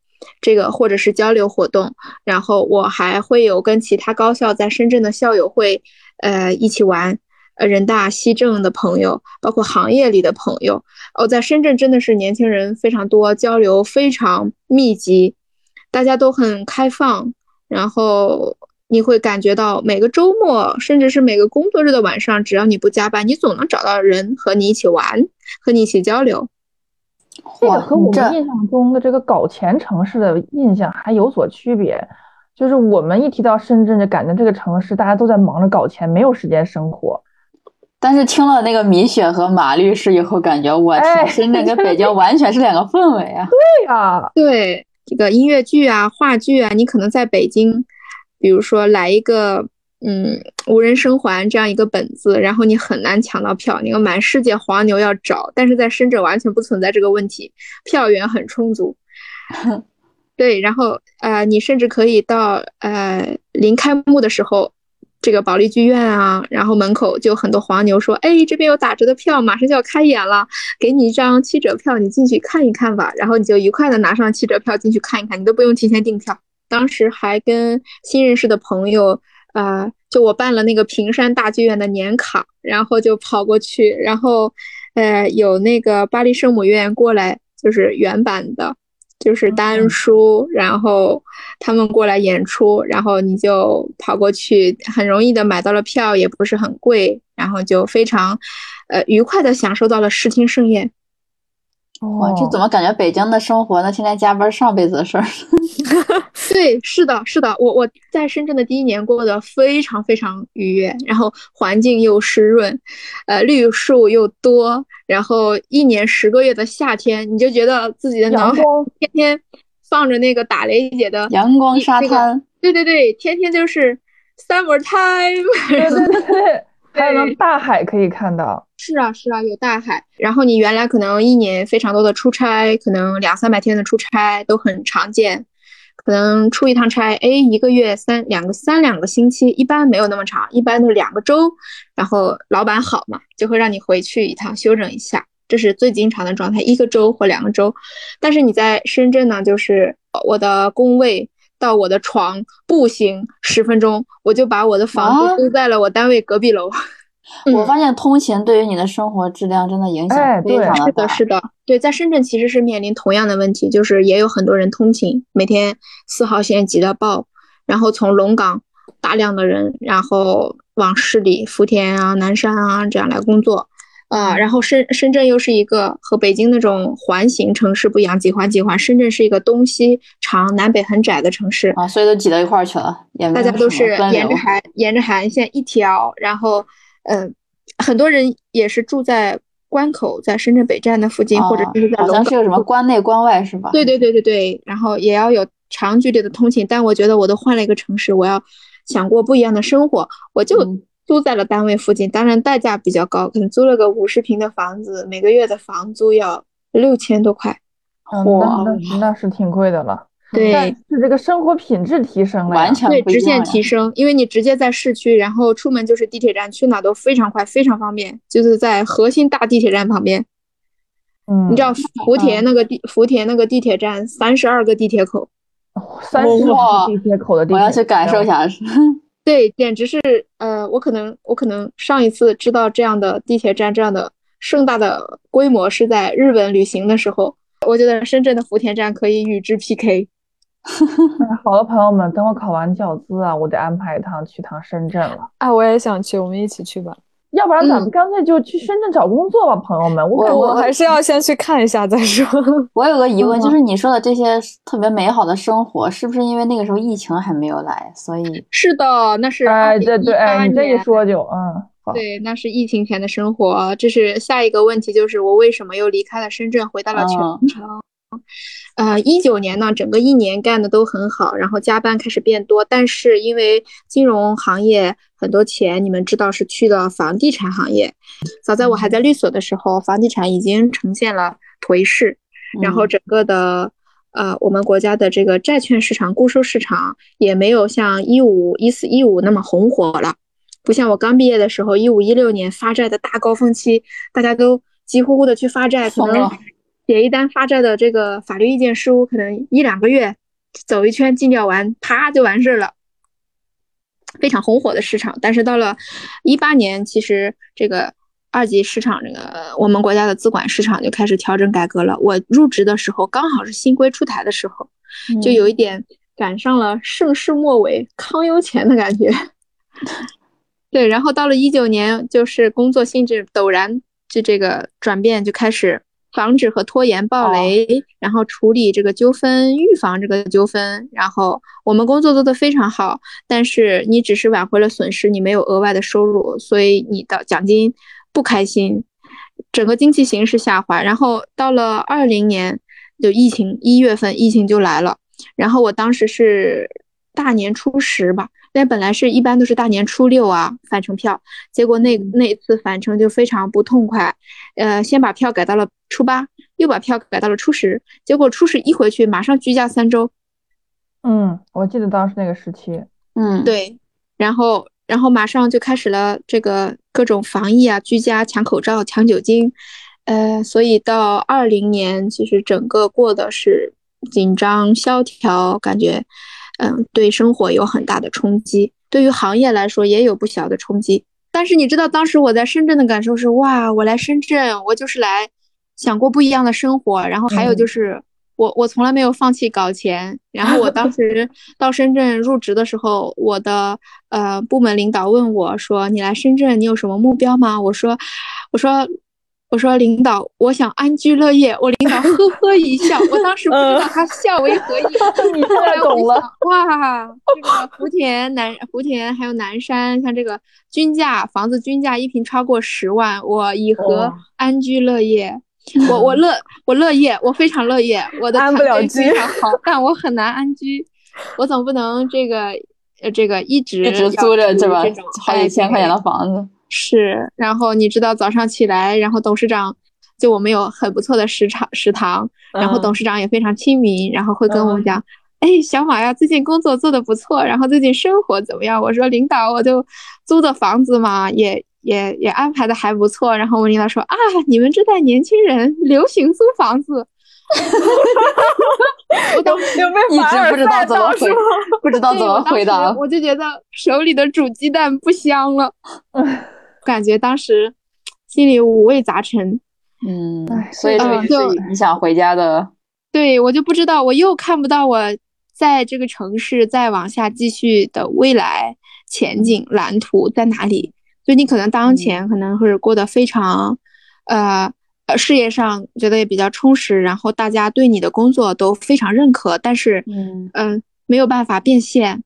这个或者是交流活动，然后我还会有跟其他高校在深圳的校友会，呃，一起玩，呃，人大西政的朋友，包括行业里的朋友，哦，在深圳真的是年轻人非常多，交流非常密集，大家都很开放，然后你会感觉到每个周末，甚至是每个工作日的晚上，只要你不加班，你总能找到人和你一起玩，和你一起交流。这个和我们印象中的这个搞钱城市的印象还有所区别，就是我们一提到深圳，就感觉这个城市大家都在忙着搞钱，没有时间生活。但是听了那个米雪和马律师以后，感觉我天，深圳跟北京完全是两个氛围啊！对呀，对，这个音乐剧啊、话剧啊，你可能在北京，比如说来一个嗯无人生还这样一个本子，然后你很难抢到票，你要满世界黄牛要找，但是在深圳完全不存在这个问题，票源很充足。对，然后呃，你甚至可以到呃临开幕的时候。这个保利剧院啊，然后门口就很多黄牛说：“哎，这边有打折的票，马上就要开演了，给你一张七折票，你进去看一看吧。”然后你就愉快的拿上七折票进去看一看，你都不用提前订票。当时还跟新认识的朋友，呃，就我办了那个平山大剧院的年卡，然后就跑过去，然后，呃，有那个巴黎圣母院过来，就是原版的。就是单书，然后他们过来演出，然后你就跑过去，很容易的买到了票，也不是很贵，然后就非常，呃，愉快的享受到了视听盛宴。哇，这怎么感觉北京的生活呢？天天加班，上辈子的事儿。对，是的，是的，我我在深圳的第一年过得非常非常愉悦，然后环境又湿润，呃，绿树又多，然后一年十个月的夏天，你就觉得自己的脑海天天放着那个打雷姐的阳光沙滩。对对对，天天就是 summer time。对对对。还有大海可以看到，是啊是啊，有大海。然后你原来可能一年非常多的出差，可能两三百天的出差都很常见。可能出一趟差，哎，一个月三两个三两个星期，一般没有那么长，一般都是两个周。然后老板好嘛，就会让你回去一趟休整一下，这是最经常的状态，一个周或两个周。但是你在深圳呢，就是我的工位到我的床步行十分钟，我就把我的房子租在了我单位隔壁楼。我发现通勤对于你的生活质量真的影响非常的大。是的，是的，对，在深圳其实是面临同样的问题，就是也有很多人通勤，每天四号线挤到爆，然后从龙岗大量的人，然后往市里福田啊、南山啊这样来工作，啊，然后深深圳又是一个和北京那种环形城市不一样，几环几环，深圳是一个东西长、南北很窄的城市啊，所以都挤到一块儿去了，大家都是沿着海沿着海岸线一条，然后。嗯，很多人也是住在关口，在深圳北站的附近，或者就是在好像是有什么关内关外是吧？对对对对对，然后也要有长距离的通勤。但我觉得我都换了一个城市，我要想过不一样的生活，我就租在了单位附近。当然代价比较高，可能租了个五十平的房子，每个月的房租要六千多块。哇，那那是挺贵的了。对，是这个生活品质提升了，完全对直线提升，因为你直接在市区，然后出门就是地铁站，去哪都非常快，非常方便，就是在核心大地铁站旁边。嗯，你知道福田那个地福田那个地铁站三十二个地铁口，三十二个地铁口的地铁，我要去感受一下。对，简直是呃，我可能我可能上一次知道这样的地铁站这样的盛大的规模是在日本旅行的时候，我觉得深圳的福田站可以与之 PK。好了，朋友们，等我考完教资啊，我得安排一趟去趟深圳了。啊，我也想去，我们一起去吧。要不然咱们干脆就去深圳找工作吧，朋友们。我我还是要先去看一下再说。我有个疑问，就是你说的这些特别美好的生活，是不是因为那个时候疫情还没有来，所以？是的，那是哎，对对，哎，你这一说就嗯，对，那是疫情前的生活。这是下一个问题，就是我为什么又离开了深圳，回到了泉城？呃，一九年呢，整个一年干的都很好，然后加班开始变多，但是因为金融行业很多钱，你们知道是去了房地产行业。早在我还在律所的时候，房地产已经呈现了颓势，然后整个的呃，我们国家的这个债券市场、固收市场也没有像一五一四一五那么红火了，不像我刚毕业的时候，一五一六年发债的大高峰期，大家都急呼呼的去发债，可能。写一单发债的这个法律意见书，可能一两个月走一圈尽调完，啪就完事儿了，非常红火的市场。但是到了一八年，其实这个二级市场，这个我们国家的资管市场就开始调整改革了。我入职的时候，刚好是新规出台的时候，就有一点赶上了盛世末尾、康优前的感觉。对，然后到了一九年，就是工作性质陡然就这个转变，就开始。防止和拖延暴雷，然后处理这个纠纷，预防这个纠纷。然后我们工作做得非常好，但是你只是挽回了损失，你没有额外的收入，所以你的奖金不开心，整个经济形势下滑。然后到了二零年，就疫情一月份疫情就来了，然后我当时是大年初十吧，那本来是一般都是大年初六啊返程票，结果那那一次返程就非常不痛快，呃，先把票改到了初八，又把票改到了初十，结果初十一回去马上居家三周。嗯，我记得当时那个时期，嗯，对，然后然后马上就开始了这个各种防疫啊，居家抢口罩、抢酒精。呃，所以到二零年，其实整个过的是紧张萧条，感觉，嗯，对生活有很大的冲击，对于行业来说也有不小的冲击。但是你知道，当时我在深圳的感受是，哇，我来深圳，我就是来想过不一样的生活。然后还有就是，我我从来没有放弃搞钱。然后我当时 到深圳入职的时候，我的呃部门领导问我说：“你来深圳，你有什么目标吗？”我说：“我说。”我说领导，我想安居乐业。我领导呵 呵一笑，我当时不知道他笑为何意。你懂了哇！这个福田南福田还有南山，像这个均价房子均价一平超过十万，我以何安居乐业？我我乐我乐业，我非常乐业。我的安不了居，好，但我很难安居。我总不能这个呃这个一直一直租着这吧好几千块钱的房子。是，然后你知道早上起来，然后董事长就我们有很不错的食堂食堂，然后董事长也非常亲民，然后会跟我们讲，哎，小马呀，最近工作做得不错，然后最近生活怎么样？我说领导，我就租的房子嘛，也也也安排的还不错。然后我领导说啊，你们这代年轻人流行租房子，我当时一直不知道怎么回，不知道怎么回答，我就觉得手里的煮鸡蛋不香了。感觉当时心里五味杂陈，嗯，所以就你想回家的，对我就不知道，我又看不到我在这个城市再往下继续的未来前景蓝图在哪里。就你可能当前可能会过得非常，呃呃，事业上觉得也比较充实，然后大家对你的工作都非常认可，但是嗯嗯，没有办法变现。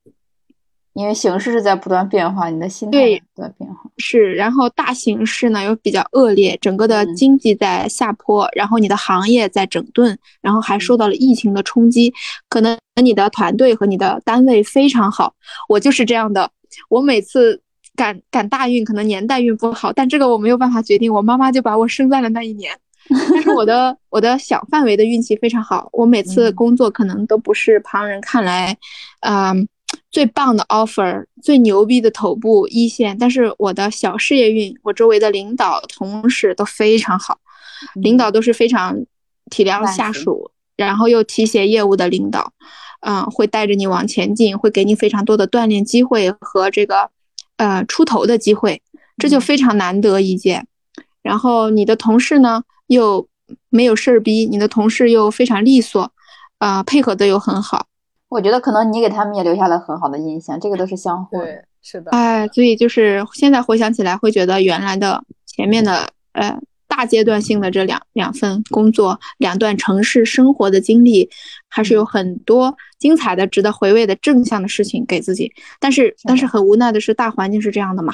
因为形势是在不断变化，你的心态不断变化。是，然后大形势呢又比较恶劣，整个的经济在下坡，然后你的行业在整顿，然后还受到了疫情的冲击，可能你的团队和你的单位非常好，我就是这样的，我每次赶赶大运，可能年代运不好，但这个我没有办法决定，我妈妈就把我生在了那一年，但是我的我的小范围的运气非常好，我每次工作可能都不是旁人看来，嗯。最棒的 offer，最牛逼的头部一线，但是我的小事业运，我周围的领导同事都非常好，领导都是非常体谅下属，然后又提携业务的领导，嗯，会带着你往前进，会给你非常多的锻炼机会和这个呃出头的机会，这就非常难得一见。然后你的同事呢又没有事儿逼，你的同事又非常利索，啊，配合的又很好。我觉得可能你给他们也留下了很好的印象，这个都是相互的。是的。哎，所以就是现在回想起来，会觉得原来的前面的呃大阶段性的这两两份工作，两段城市生活的经历，还是有很多精彩的、值得回味的正向的事情给自己。但是，但是很无奈的是，大环境是这样的嘛。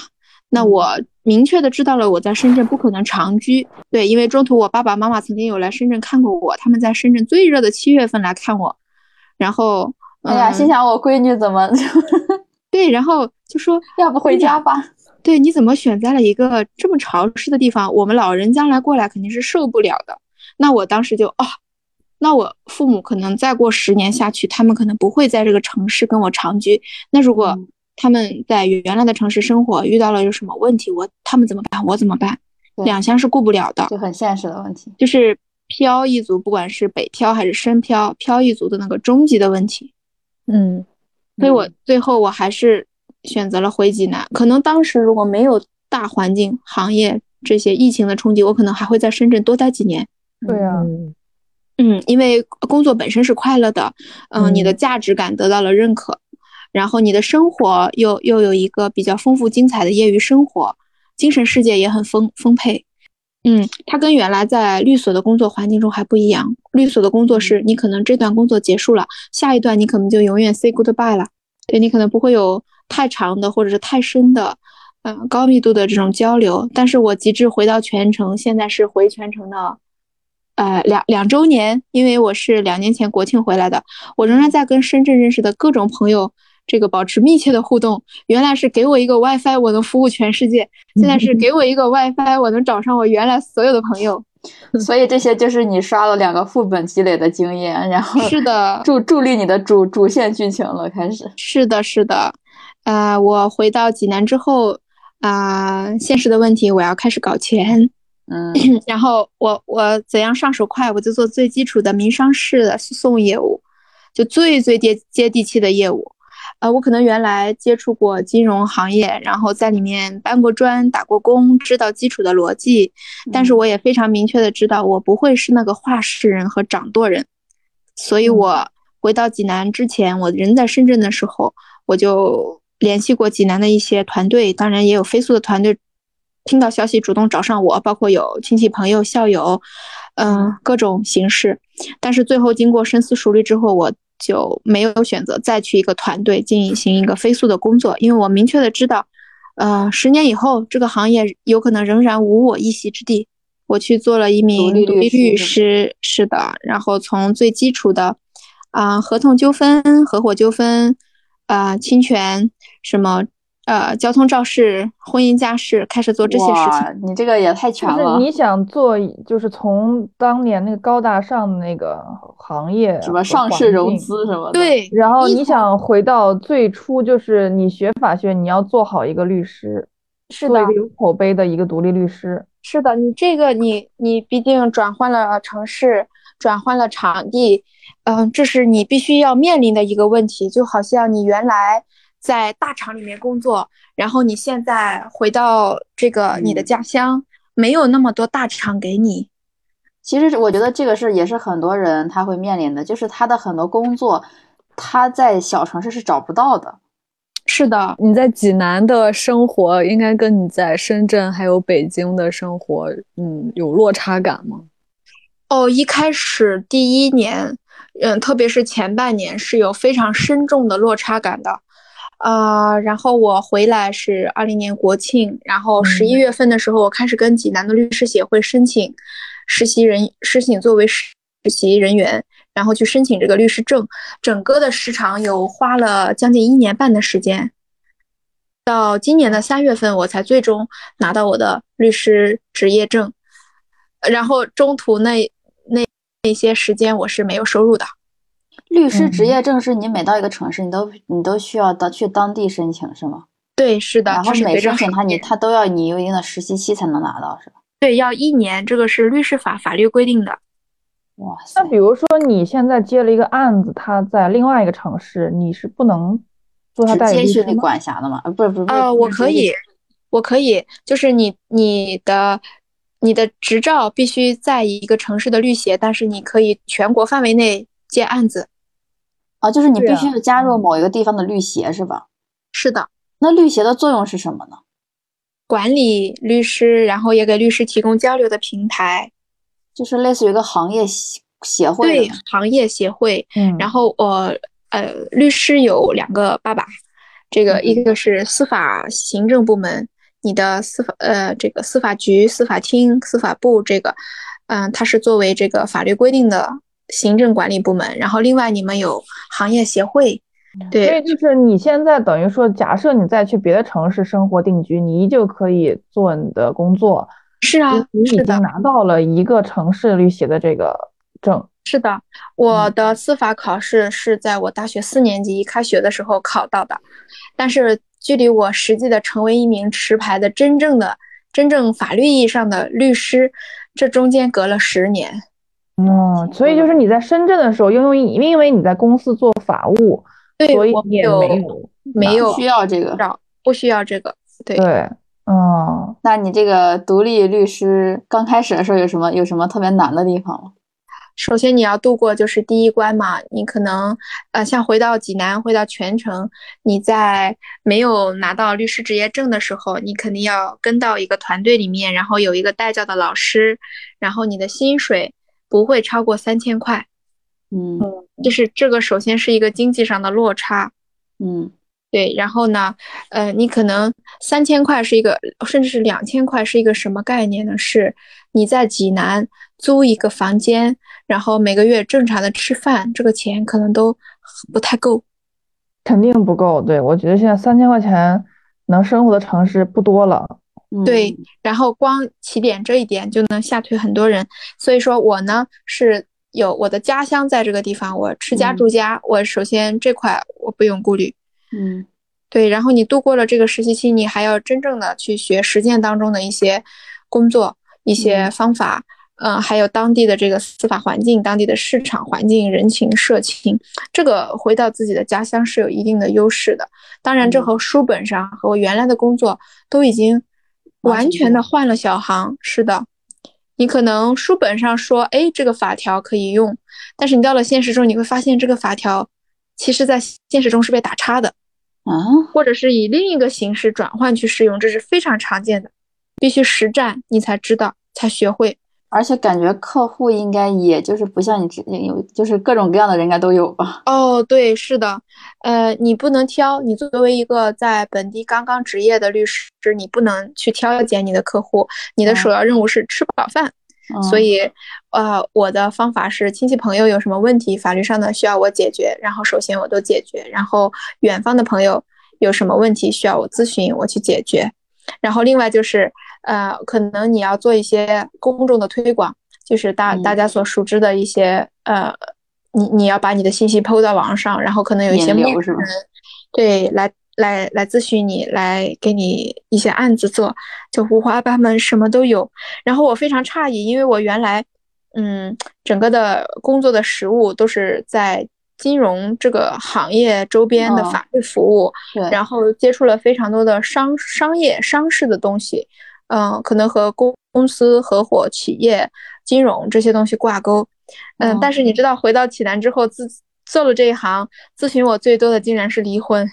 那我明确的知道了，我在深圳不可能长居。对，因为中途我爸爸妈妈曾经有来深圳看过我，他们在深圳最热的七月份来看我，然后。哎呀，心想我闺女怎么？对，然后就说 要不回家吧。对，你怎么选在了一个这么潮湿的地方？我们老人将来过来肯定是受不了的。那我当时就哦，那我父母可能再过十年下去，他们可能不会在这个城市跟我长居。那如果他们在原来的城市生活遇到了有什么问题，我他们怎么办？我怎么办？两厢是顾不了的，就很现实的问题，就是漂一族，不管是北漂还是深漂，漂一族的那个终极的问题。嗯，所以我最后我还是选择了回济南。可能当时如果没有大环境、行业这些疫情的冲击，我可能还会在深圳多待几年。对啊，嗯，因为工作本身是快乐的，嗯，你的价值感得到了认可，然后你的生活又又有一个比较丰富精彩的业余生活，精神世界也很丰丰沛。嗯，它跟原来在律所的工作环境中还不一样。律所的工作是你可能这段工作结束了，下一段你可能就永远 say goodbye 了。对你可能不会有太长的或者是太深的，嗯，高密度的这种交流。但是我极致回到全程，现在是回全程的呃两两周年，因为我是两年前国庆回来的，我仍然在跟深圳认识的各种朋友这个保持密切的互动。原来是给我一个 WiFi，我能服务全世界；现在是给我一个 WiFi，我能找上我原来所有的朋友。所以这些就是你刷了两个副本积累的经验，然后是的，助助力你的主主线剧情了。开始是的，是的。呃，我回到济南之后，啊，现实的问题我要开始搞钱，嗯，然后我我怎样上手快，我就做最基础的民商事的诉讼业务，就最最接接地气的业务。呃，我可能原来接触过金融行业，然后在里面搬过砖、打过工，知道基础的逻辑，但是我也非常明确的知道，我不会是那个话事人和掌舵人。所以，我回到济南之前，我人在深圳的时候，我就联系过济南的一些团队，当然也有飞速的团队，听到消息主动找上我，包括有亲戚朋友、校友，嗯，各种形式。但是最后经过深思熟虑之后，我。就没有选择再去一个团队进行一个飞速的工作，因为我明确的知道，呃，十年以后这个行业有可能仍然无我一席之地。我去做了一名独立律师，是的，然后从最基础的，啊，合同纠纷、合伙纠纷，啊，侵权什么。呃，交通肇事、婚姻家事，开始做这些事情。你这个也太全了。就是你想做，就是从当年那个高大上的那个行业，什么上市融资什么的。对。然后你想回到最初，就是你学法学，你要做好一个律师，是的，一个有口碑的一个独立律师。是的，你这个你你毕竟转换了城市，转换了场地，嗯，这是你必须要面临的一个问题，就好像你原来。在大厂里面工作，然后你现在回到这个你的家乡，没有那么多大厂给你。其实我觉得这个是也是很多人他会面临的，就是他的很多工作他在小城市是找不到的。是的，你在济南的生活应该跟你在深圳还有北京的生活，嗯，有落差感吗？哦，一开始第一年，嗯，特别是前半年是有非常深重的落差感的。啊，然后我回来是二零年国庆，然后十一。月份的时候，我开始跟济南的律师协会申请实习人，申请作为实习人员，然后去申请这个律师证，整个的时长有花了将近一年半的时间，到今年的三月份，我才最终拿到我的律师执业证，然后中途那那那些时间我是没有收入的。律师执业证是你每到一个城市，你都你都需要到去当地申请，是吗？对，是的。然后每申请他，你他都要你有一定的实习期才能拿到，是吧？对，要一年，这个是律师法法律规定的。哇塞！那比如说你现在接了一个案子，他在另外一个城市，你是不能做他代理律师管辖的吗？呃，不是不是。呃，我可以，我可以，就是你你的你的执照必须在一个城市的律协，但是你可以全国范围内接案子。啊，就是你必须要加入某一个地方的律协，是吧？是的。那律协的作用是什么呢？管理律师，然后也给律师提供交流的平台，就是类似于一个行业协协会。对，行业协会。嗯。然后我呃，律师有两个爸爸，这个一个是司法行政部门，你的司法呃，这个司法局、司法厅、司法部这个，嗯，它是作为这个法律规定的。行政管理部门，然后另外你们有行业协会，对，所以就是你现在等于说，假设你再去别的城市生活定居，你依旧可以做你的工作。是啊，你已经拿到了一个城市律协的这个证。是的，我的司法考试是在我大学四年级一开学的时候考到的，但是距离我实际的成为一名持牌的真正的、真正法律意义上的律师，这中间隔了十年。嗯，所以就是你在深圳的时候，因为因为你在公司做法务，所以你也没有没有需要这个，不需要这个。对对，嗯，那你这个独立律师刚开始的时候有什么有什么特别难的地方吗？首先你要度过就是第一关嘛，你可能呃像回到济南，回到泉城，你在没有拿到律师执业证的时候，你肯定要跟到一个团队里面，然后有一个带教的老师，然后你的薪水。不会超过三千块，嗯，就是这个首先是一个经济上的落差，嗯，对，然后呢，呃，你可能三千块是一个，甚至是两千块是一个什么概念呢？是你在济南租一个房间，然后每个月正常的吃饭，这个钱可能都不太够。肯定不够，对，我觉得现在三千块钱能生活的城市不多了。对，然后光起点这一点就能吓退很多人。所以说我呢是有我的家乡在这个地方，我持家住家，我首先这块我不用顾虑。嗯，对，然后你度过了这个实习期，你还要真正的去学实践当中的一些工作、一些方法。嗯，还有当地的这个司法环境、当地的市场环境、人情社情，这个回到自己的家乡是有一定的优势的。当然，这和书本上和我原来的工作都已经完全的换了小行。是的，你可能书本上说，哎，这个法条可以用，但是你到了现实中，你会发现这个法条其实在现实中是被打叉的啊，或者是以另一个形式转换去适用，这是非常常见的。必须实战，你才知道，才学会。而且感觉客户应该也就是不像你之前有，就是各种各样的人应该都有吧？哦，对，是的，呃，你不能挑。你作为一个在本地刚刚执业的律师，你不能去挑拣你的客户。你的首要任务是吃饱饭。所以，呃，我的方法是亲戚朋友有什么问题，法律上的需要我解决，然后首先我都解决。然后远方的朋友有什么问题需要我咨询，我去解决。然后另外就是。呃，可能你要做一些公众的推广，就是大大家所熟知的一些呃，你你要把你的信息抛到网上，然后可能有一些陌生人对来来来咨询你，来给你一些案子做，就五花八门，什么都有。然后我非常诧异，因为我原来嗯，整个的工作的实务都是在金融这个行业周边的法律服务，然后接触了非常多的商商业商事的东西。嗯，可能和公公司、合伙企业、金融这些东西挂钩。嗯，但是你知道，回到济南之后，自做了这一行，咨询我最多的竟然是离婚。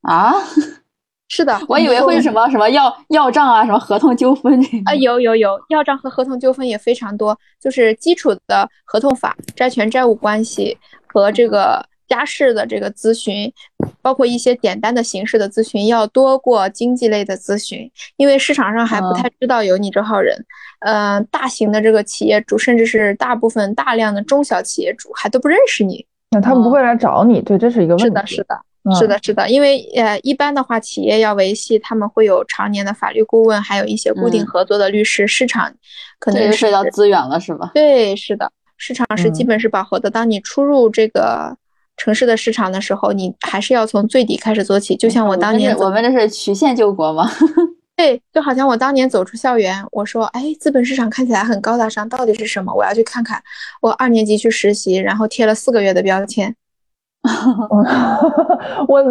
啊？是的，我以为会什么什么要要账啊，什么合同纠纷啊，有有有，要账和合同纠纷也非常多，就是基础的合同法、债权债务关系和这个。家事的这个咨询，包括一些简单的形式的咨询，要多过经济类的咨询，因为市场上还不太知道有你这号人。嗯，大型的这个企业主，甚至是大部分大量的中小企业主，还都不认识你。那他们不会来找你，对，这是一个问题。是的，是的，是的，是的，因为呃，一般的话，企业要维系，他们会有常年的法律顾问，还有一些固定合作的律师。市场可能涉及到资源了，是吧？对，是的，市场是基本是饱和的。当你出入这个。城市的市场的时候，你还是要从最底开始做起。就像我当年，我们这是曲线救国吗？对，就好像我当年走出校园，我说：“哎，资本市场看起来很高大上，到底是什么？我要去看看。”我二年级去实习，然后贴了四个月的标签。我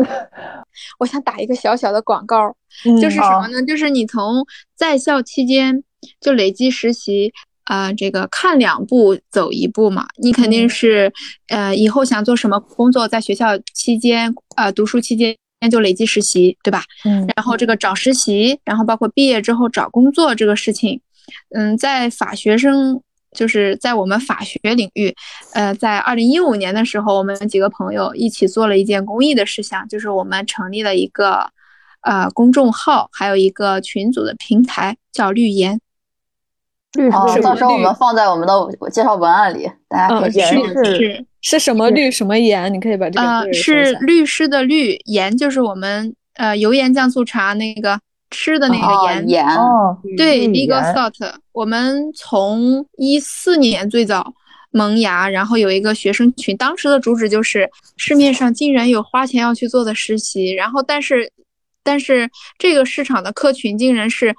我想打一个小小的广告，就是什么呢？就是你从在校期间就累积实习。啊，这个看两步走一步嘛，你肯定是，呃，以后想做什么工作，在学校期间，呃，读书期间就累积实习，对吧？嗯。然后这个找实习，然后包括毕业之后找工作这个事情，嗯，在法学生，就是在我们法学领域，呃，在二零一五年的时候，我们几个朋友一起做了一件公益的事项，就是我们成立了一个，呃，公众号，还有一个群组的平台，叫绿颜。律师，到时候我们放在我们的介绍文案里，大家可以去是是什么律什么盐？你可以把这个是律师的律盐，就是我们呃油盐酱醋茶那个吃的那个盐盐哦，对，legal salt。我们从一四年最早萌芽，然后有一个学生群，当时的主旨就是市面上竟然有花钱要去做的实习，然后但是但是这个市场的客群竟然是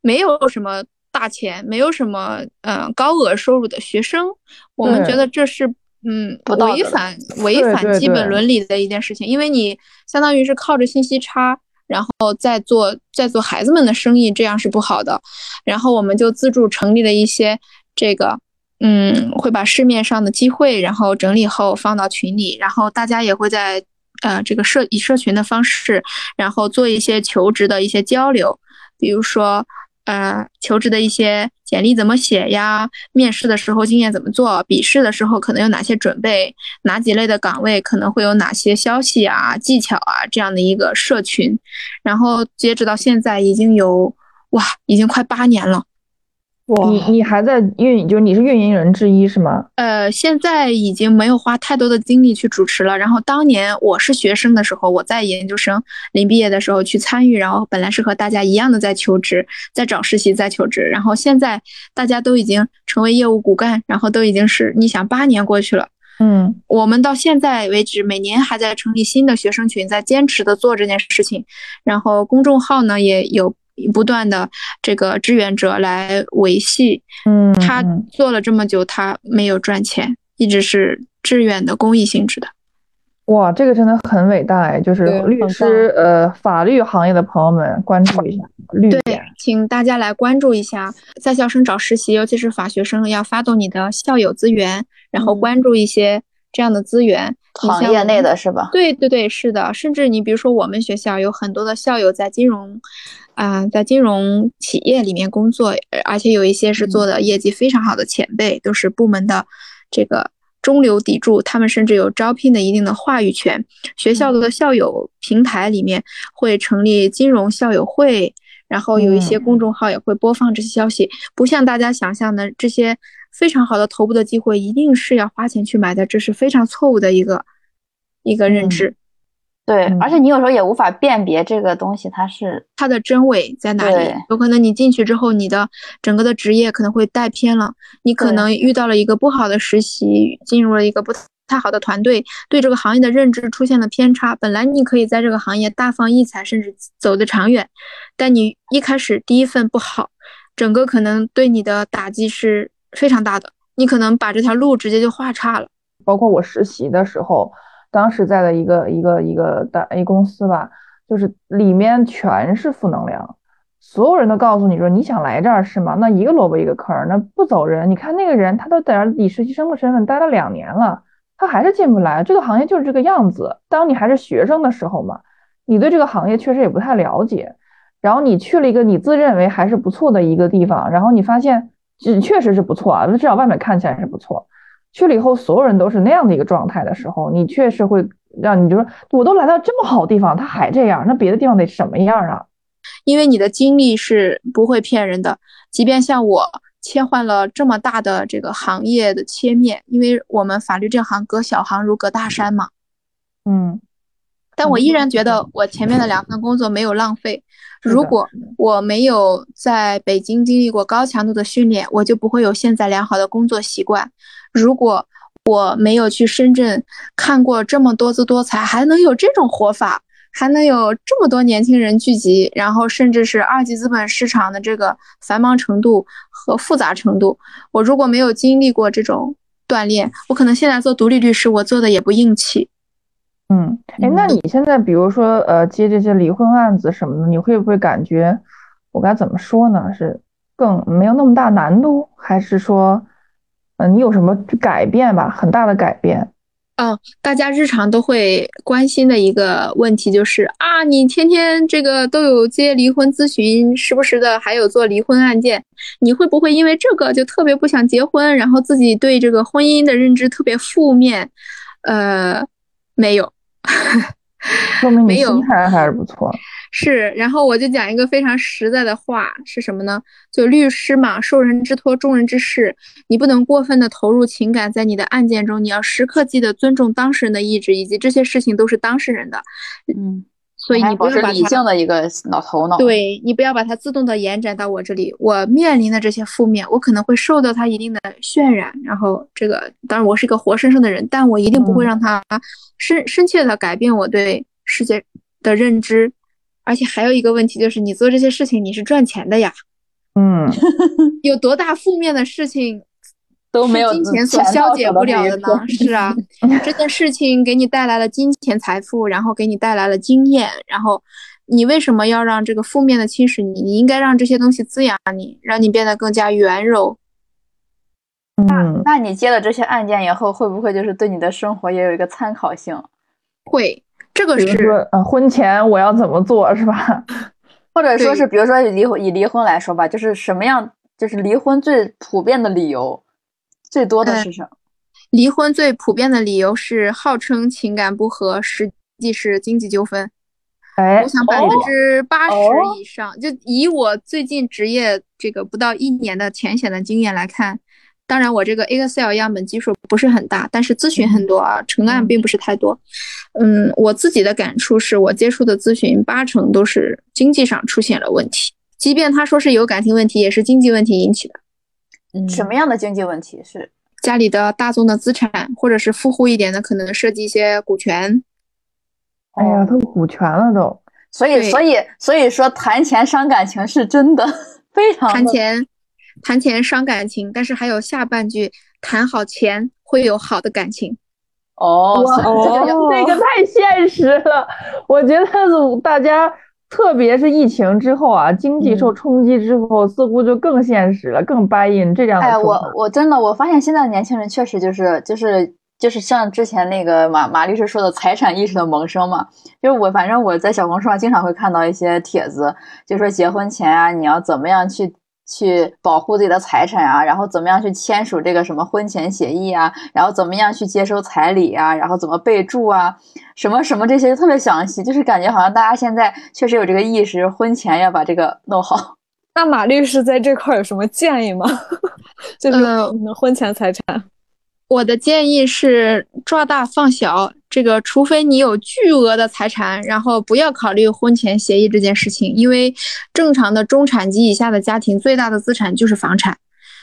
没有什么。大钱没有什么，嗯，高额收入的学生，我们觉得这是，嗯，违反违反基本伦理的一件事情，因为你相当于是靠着信息差，然后再做再做孩子们的生意，这样是不好的。然后我们就自助成立了一些这个，嗯，会把市面上的机会，然后整理后放到群里，然后大家也会在，呃，这个社以社群的方式，然后做一些求职的一些交流，比如说。呃，求职的一些简历怎么写呀？面试的时候经验怎么做？笔试的时候可能有哪些准备？哪几类的岗位可能会有哪些消息啊、技巧啊？这样的一个社群，然后截止到现在已经有哇，已经快八年了。你你还在运，就是你是运营人之一是吗？呃，现在已经没有花太多的精力去主持了。然后当年我是学生的时候，我在研究生临毕业的时候去参与，然后本来是和大家一样的在求职，在找实习，在求职。然后现在大家都已经成为业务骨干，然后都已经是你想八年过去了，嗯，我们到现在为止每年还在成立新的学生群，在坚持的做这件事情。然后公众号呢也有。不断的这个志愿者来维系，嗯，他做了这么久，他没有赚钱，一直是志愿的公益性质的。哇，这个真的很伟大哎！就是律师，呃，法律行业的朋友们关注一下律对，请大家来关注一下，在校生找实习，尤其是法学生，要发动你的校友资源，然后关注一些这样的资源，行业内的是吧？对对对，是的。甚至你比如说，我们学校有很多的校友在金融。啊，在金融企业里面工作，而且有一些是做的业绩非常好的前辈，都是部门的这个中流砥柱，他们甚至有招聘的一定的话语权。学校的校友平台里面会成立金融校友会，然后有一些公众号也会播放这些消息。不像大家想象的，这些非常好的头部的机会一定是要花钱去买的，这是非常错误的一个一个认知。对，而且你有时候也无法辨别这个东西它是它的真伪在哪里，有可能你进去之后，你的整个的职业可能会带偏了，你可能遇到了一个不好的实习，进入了一个不太好的团队，对这个行业的认知出现了偏差。本来你可以在这个行业大放异彩，甚至走得长远，但你一开始第一份不好，整个可能对你的打击是非常大的，你可能把这条路直接就画岔了。包括我实习的时候。当时在的一个一个一个大 A 公司吧，就是里面全是负能量，所有人都告诉你说你想来这儿是吗？那一个萝卜一个坑，那不走人。你看那个人，他都在这以实习生的身份待了两年了，他还是进不来。这个行业就是这个样子。当你还是学生的时候嘛，你对这个行业确实也不太了解，然后你去了一个你自认为还是不错的一个地方，然后你发现，确实是不错啊，至少外面看起来是不错。去了以后，所有人都是那样的一个状态的时候，你确实会让你就说，我都来到这么好地方，他还这样，那别的地方得什么样啊？因为你的经历是不会骗人的，即便像我切换了这么大的这个行业的切面，因为我们法律这行隔小行如隔大山嘛，嗯，但我依然觉得我前面的两份工作没有浪费。如果我没有在北京经历过高强度的训练，我就不会有现在良好的工作习惯。如果我没有去深圳看过这么多姿多彩，还能有这种活法，还能有这么多年轻人聚集，然后甚至是二级资本市场的这个繁忙程度和复杂程度，我如果没有经历过这种锻炼，我可能现在做独立律师，我做的也不硬气。嗯，哎，那你现在比如说呃接这些离婚案子什么的，你会不会感觉我该怎么说呢？是更没有那么大难度，还是说？嗯，你有什么改变吧？很大的改变。嗯，大家日常都会关心的一个问题就是啊，你天天这个都有接离婚咨询，时不时的还有做离婚案件，你会不会因为这个就特别不想结婚，然后自己对这个婚姻的认知特别负面？呃，没有，说明你心态还是不错。是，然后我就讲一个非常实在的话，是什么呢？就律师嘛，受人之托，忠人之事，你不能过分的投入情感在你的案件中，你要时刻记得尊重当事人的意志，以及这些事情都是当事人的。嗯，所以你不要把理性的一个脑头脑。对你不要把它自动的延展到我这里，我面临的这些负面，我可能会受到它一定的渲染，然后这个当然我是一个活生生的人，但我一定不会让它深深切的改变我对世界的认知。而且还有一个问题就是，你做这些事情你是赚钱的呀，嗯，有多大负面的事情都没有金钱所消解不了的呢？是啊，这件事情给你带来了金钱财富，然后给你带来了经验，然后你为什么要让这个负面的侵蚀你？你应该让这些东西滋养你，让你变得更加圆柔。那那你接了这些案件以后，会不会就是对你的生活也有一个参考性？会。这个是说，呃，婚前我要怎么做，是吧？或者说是，比如说离婚，以离婚来说吧，就是什么样，就是离婚最普遍的理由，最多的是什么？离婚最普遍的理由是号称情感不和，实际是经济纠纷。哎，我想百分之八十以上，就以我最近职业这个不到一年的浅显的经验来看，当然我这个 Excel 样本基数不是很大，但是咨询很多啊，成案并不是太多。嗯，我自己的感触是我接触的咨询八成都是经济上出现了问题，即便他说是有感情问题，也是经济问题引起的。嗯，什么样的经济问题是？家里的大宗的资产，或者是富户一点的，可能涉及一些股权。哎呀，都股权了都，所以所以所以说谈钱伤感情是真的，非常谈钱谈钱伤感情，但是还有下半句，谈好钱会有好的感情。哦，这个太现实了，我觉得大家，特别是疫情之后啊，经济受冲击之后，似乎就更现实了，更 buy in 这样的。哎，我我真的我发现现在的年轻人确实就是就是就是像之前那个马马律师说的财产意识的萌生嘛，就是我反正我在小红书上经常会看到一些帖子，就说结婚前啊，你要怎么样去。去保护自己的财产啊，然后怎么样去签署这个什么婚前协议啊，然后怎么样去接收彩礼啊，然后怎么备注啊，什么什么这些特别详细，就是感觉好像大家现在确实有这个意识，婚前要把这个弄好。那马律师在这块有什么建议吗？就是婚前财产。我的建议是抓大放小，这个除非你有巨额的财产，然后不要考虑婚前协议这件事情，因为正常的中产及以下的家庭最大的资产就是房产，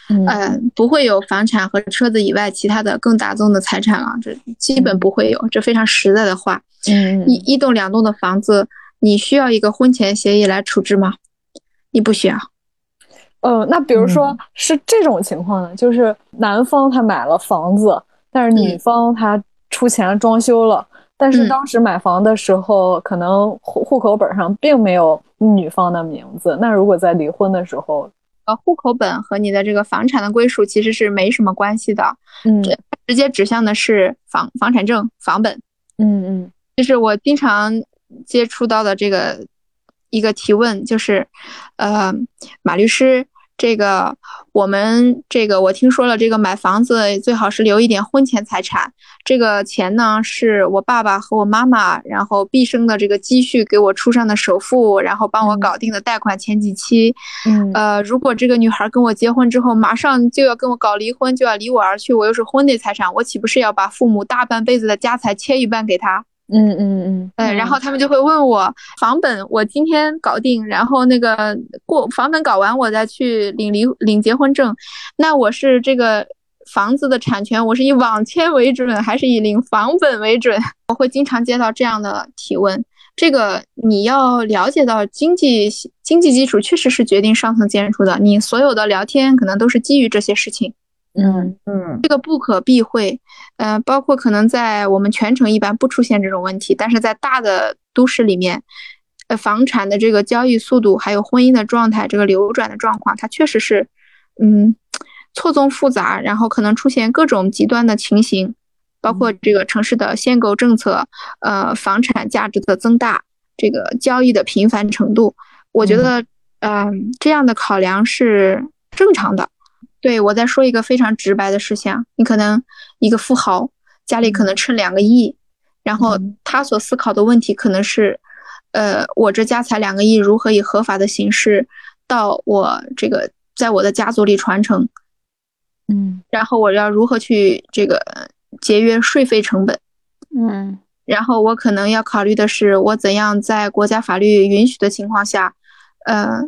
嗯，不会有房产和车子以外其他的更大宗的财产了，这基本不会有，这非常实在的话。嗯，一一栋两栋的房子，你需要一个婚前协议来处置吗？你不需要。呃，那比如说是这种情况呢，就是男方他买了房子，但是女方她出钱装修了，但是当时买房的时候，可能户户口本上并没有女方的名字。那如果在离婚的时候，呃，户口本和你的这个房产的归属其实是没什么关系的，嗯，直接指向的是房房产证、房本。嗯嗯，就是我经常接触到的这个。一个提问就是，呃，马律师，这个我们这个我听说了，这个买房子最好是留一点婚前财产。这个钱呢，是我爸爸和我妈妈，然后毕生的这个积蓄给我出上的首付，然后帮我搞定的贷款前几期。嗯，呃，如果这个女孩跟我结婚之后，马上就要跟我搞离婚，就要离我而去，我又是婚内财产，我岂不是要把父母大半辈子的家财切一半给她？嗯嗯嗯，呃，然后他们就会问我房本，我今天搞定，然后那个过房本搞完，我再去领离领结婚证。那我是这个房子的产权，我是以网签为准，还是以领房本为准？我会经常接到这样的提问。这个你要了解到经济经济基础确实是决定上层建筑的，你所有的聊天可能都是基于这些事情。嗯。嗯，这个不可避讳，嗯，包括可能在我们全城一般不出现这种问题，但是在大的都市里面，呃，房产的这个交易速度，还有婚姻的状态，这个流转的状况，它确实是，嗯，错综复杂，然后可能出现各种极端的情形，包括这个城市的限购政策，呃，房产价值的增大，这个交易的频繁程度，我觉得，嗯，这样的考量是正常的。对我再说一个非常直白的事情，你可能一个富豪家里可能趁两个亿，然后他所思考的问题可能是，呃，我这家财两个亿如何以合法的形式到我这个在我的家族里传承，嗯，然后我要如何去这个节约税费成本，嗯，然后我可能要考虑的是我怎样在国家法律允许的情况下，呃，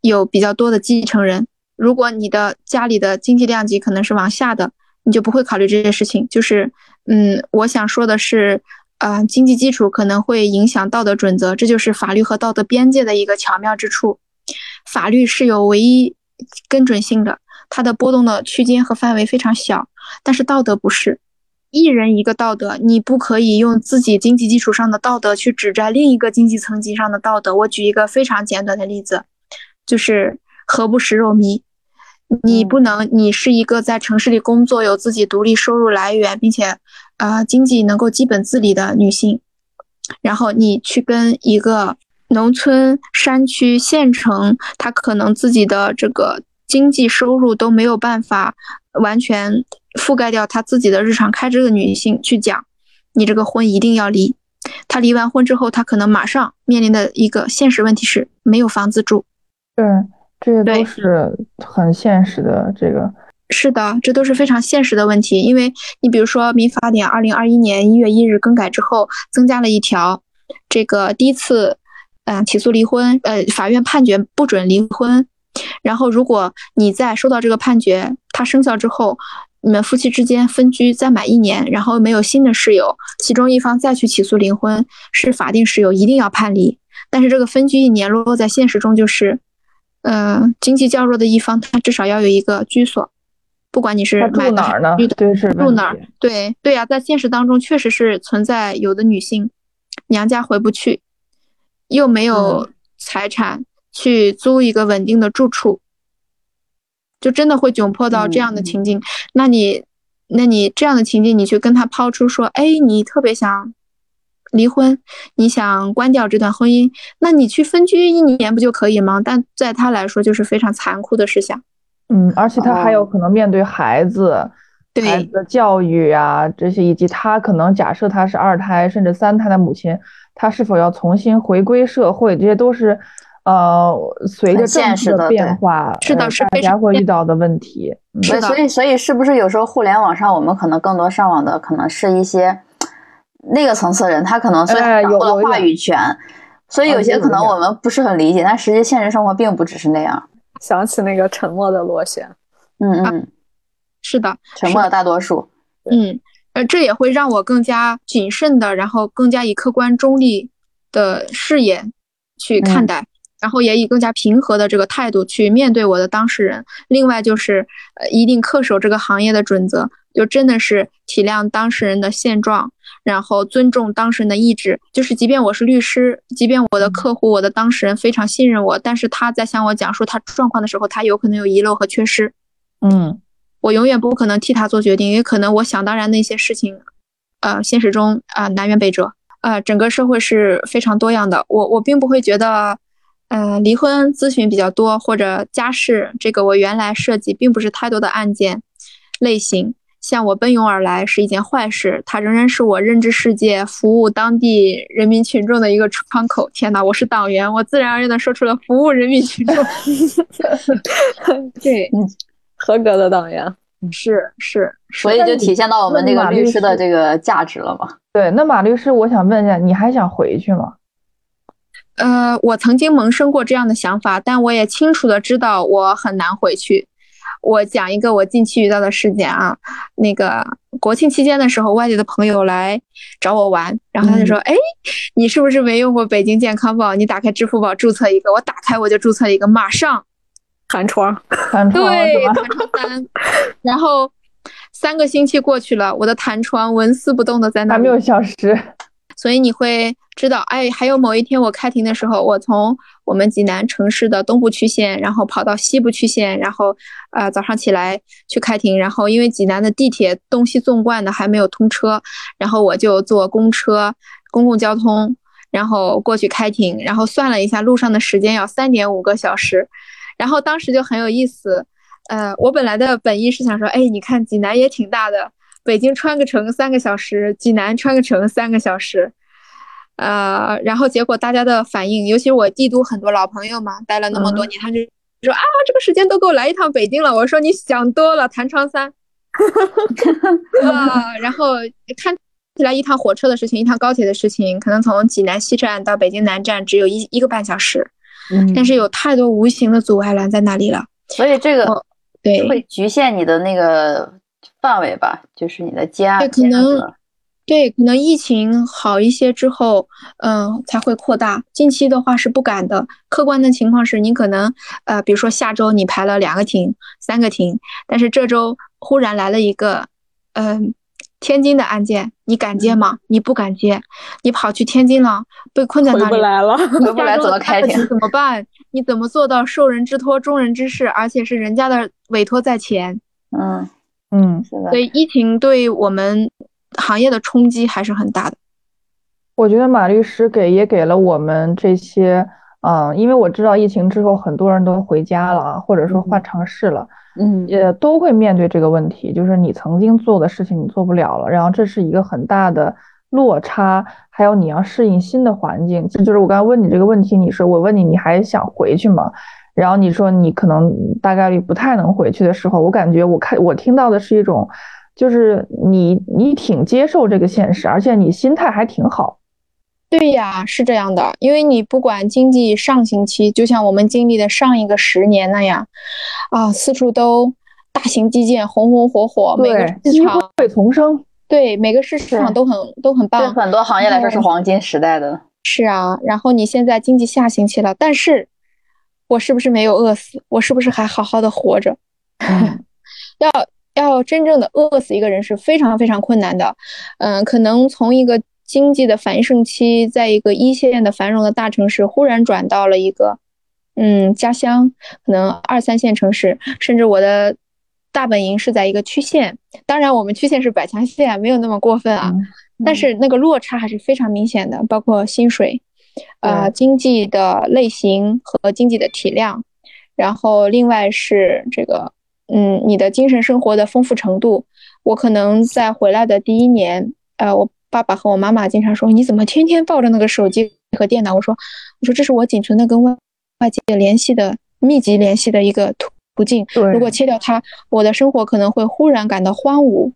有比较多的继承人。如果你的家里的经济量级可能是往下的，你就不会考虑这些事情。就是，嗯，我想说的是，呃，经济基础可能会影响道德准则，这就是法律和道德边界的一个巧妙之处。法律是有唯一根准性的，它的波动的区间和范围非常小，但是道德不是，一人一个道德，你不可以用自己经济基础上的道德去指摘另一个经济层级上的道德。我举一个非常简短的例子，就是何不食肉糜。你不能，你是一个在城市里工作、有自己独立收入来源，并且，呃，经济能够基本自理的女性，然后你去跟一个农村、山区、县城，她可能自己的这个经济收入都没有办法完全覆盖掉她自己的日常开支的女性去讲，你这个婚一定要离。她离完婚之后，她可能马上面临的一个现实问题是没有房子住。对。这些都是很现实的。这个是的，这都是非常现实的问题。因为你比如说，民法典二零二一年一月一日更改之后，增加了一条，这个第一次，嗯，起诉离婚，呃，法院判决不准离婚，然后如果你在收到这个判决，它生效之后。你们夫妻之间分居再满一年，然后没有新的室友，其中一方再去起诉离婚，是法定室友一定要判离。但是这个分居一年落在现实中就是，嗯，经济较弱的一方他至少要有一个居所，不管你是买哪儿呢？对，是住哪儿？对对呀，在现实当中确实是存在有的女性娘家回不去，又没有财产去租一个稳定的住处。就真的会窘迫到这样的情境，那你，那你这样的情境，你去跟他抛出说，哎，你特别想离婚，你想关掉这段婚姻，那你去分居一年不就可以吗？但在他来说，就是非常残酷的事项。嗯，而且他还有可能面对孩子，孩子的教育啊这些，以及他可能假设他是二胎甚至三胎的母亲，他是否要重新回归社会，这些都是。呃，随着政治的变化，是的，是大家会遇到的问题。对，所以，所以是不是有时候互联网上我们可能更多上网的，可能是一些那个层次的人，他可能虽然掌握了话语权，所以有些可能我们不是很理解，但实际现实生活并不只是那样。想起那个沉默的螺旋，嗯嗯，是的，沉默的大多数，嗯，呃，这也会让我更加谨慎的，然后更加以客观中立的视野去看待。然后也以更加平和的这个态度去面对我的当事人。另外就是，呃，一定恪守这个行业的准则，就真的是体谅当事人的现状，然后尊重当事人的意志。就是即便我是律师，即便我的客户、我的当事人非常信任我，但是他在向我讲述他状况的时候，他有可能有遗漏和缺失。嗯，我永远不可能替他做决定，也可能我想当然的一些事情，呃，现实中啊南辕北辙。呃，整个社会是非常多样的，我我并不会觉得。呃，离婚咨询比较多，或者家事，这个我原来涉及并不是太多的案件类型。向我奔涌而来是一件坏事，它仍然是我认知世界、服务当地人民群众的一个窗口。天哪，我是党员，我自然而然的说出了服务人民群众。对，合格的党员，是是，所以就体现到我们那个律师的这个价值了嘛？对，那马律师，我想问一下，你还想回去吗？呃，我曾经萌生过这样的想法，但我也清楚的知道我很难回去。我讲一个我近期遇到的事件啊，那个国庆期间的时候，外地的朋友来找我玩，然后他就说：“哎，你是不是没用过北京健康宝？你打开支付宝注册一个。”我打开我就注册一个，马上弹窗，弹窗对，弹窗三。然后三个星期过去了，我的弹窗纹丝不动的在那，还没有消失。所以你会知道，哎，还有某一天我开庭的时候，我从我们济南城市的东部区县，然后跑到西部区县，然后，呃，早上起来去开庭，然后因为济南的地铁东西纵贯的还没有通车，然后我就坐公车、公共交通，然后过去开庭，然后算了一下路上的时间要三点五个小时，然后当时就很有意思，呃，我本来的本意是想说，哎，你看济南也挺大的。北京穿个城三个小时，济南穿个城三个小时，呃，然后结果大家的反应，尤其是我帝都很多老朋友嘛，待了那么多年，他就说啊，这个时间都够来一趟北京了。我说你想多了，弹窗三，啊，然后看起来一趟火车的事情，一趟高铁的事情，可能从济南西站到北京南站只有一一个半小时，嗯，但是有太多无形的阻碍拦在那里了，所以这个对。会局限你的那个。范围吧，就是你的家。对，可能对，可能疫情好一些之后，嗯，才会扩大。近期的话是不敢的。客观的情况是你可能，呃，比如说下周你排了两个庭、三个庭，但是这周忽然来了一个，嗯，天津的案件，你敢接吗？你不敢接，你跑去天津了，被困在那里，回不来了，回不来怎么开庭？怎么办？你怎么做到受人之托，忠人之事，而且是人家的委托在前？嗯。嗯，是的。所以疫情对我们行业的冲击还是很大的。我觉得马律师给也给了我们这些，嗯，因为我知道疫情之后很多人都回家了，或者说换城市了，嗯，也都会面对这个问题，就是你曾经做的事情你做不了了，然后这是一个很大的落差，还有你要适应新的环境。就是我刚才问你这个问题，你说我问你你还想回去吗？然后你说你可能大概率不太能回去的时候，我感觉我看我听到的是一种，就是你你挺接受这个现实，而且你心态还挺好。对呀，是这样的，因为你不管经济上行期，就像我们经历的上一个十年那样，啊，四处都大型基建红红火火，每个市场机会丛生，对每个市场都很都很棒，对很多行业来说是黄金时代的。是啊，然后你现在经济下行期了，但是。我是不是没有饿死？我是不是还好好的活着？要要真正的饿死一个人是非常非常困难的。嗯，可能从一个经济的繁盛期，在一个一线的繁荣的大城市，忽然转到了一个嗯家乡，可能二三线城市，甚至我的大本营是在一个区县。当然，我们区县是百强县，没有那么过分啊。但是那个落差还是非常明显的，包括薪水。呃，经济的类型和经济的体量，然后另外是这个，嗯，你的精神生活的丰富程度。我可能在回来的第一年，呃，我爸爸和我妈妈经常说：“你怎么天天抱着那个手机和电脑？”我说：“我说这是我仅存的跟外外界联系的密集联系的一个途途径。如果切掉它，我的生活可能会忽然感到荒芜。”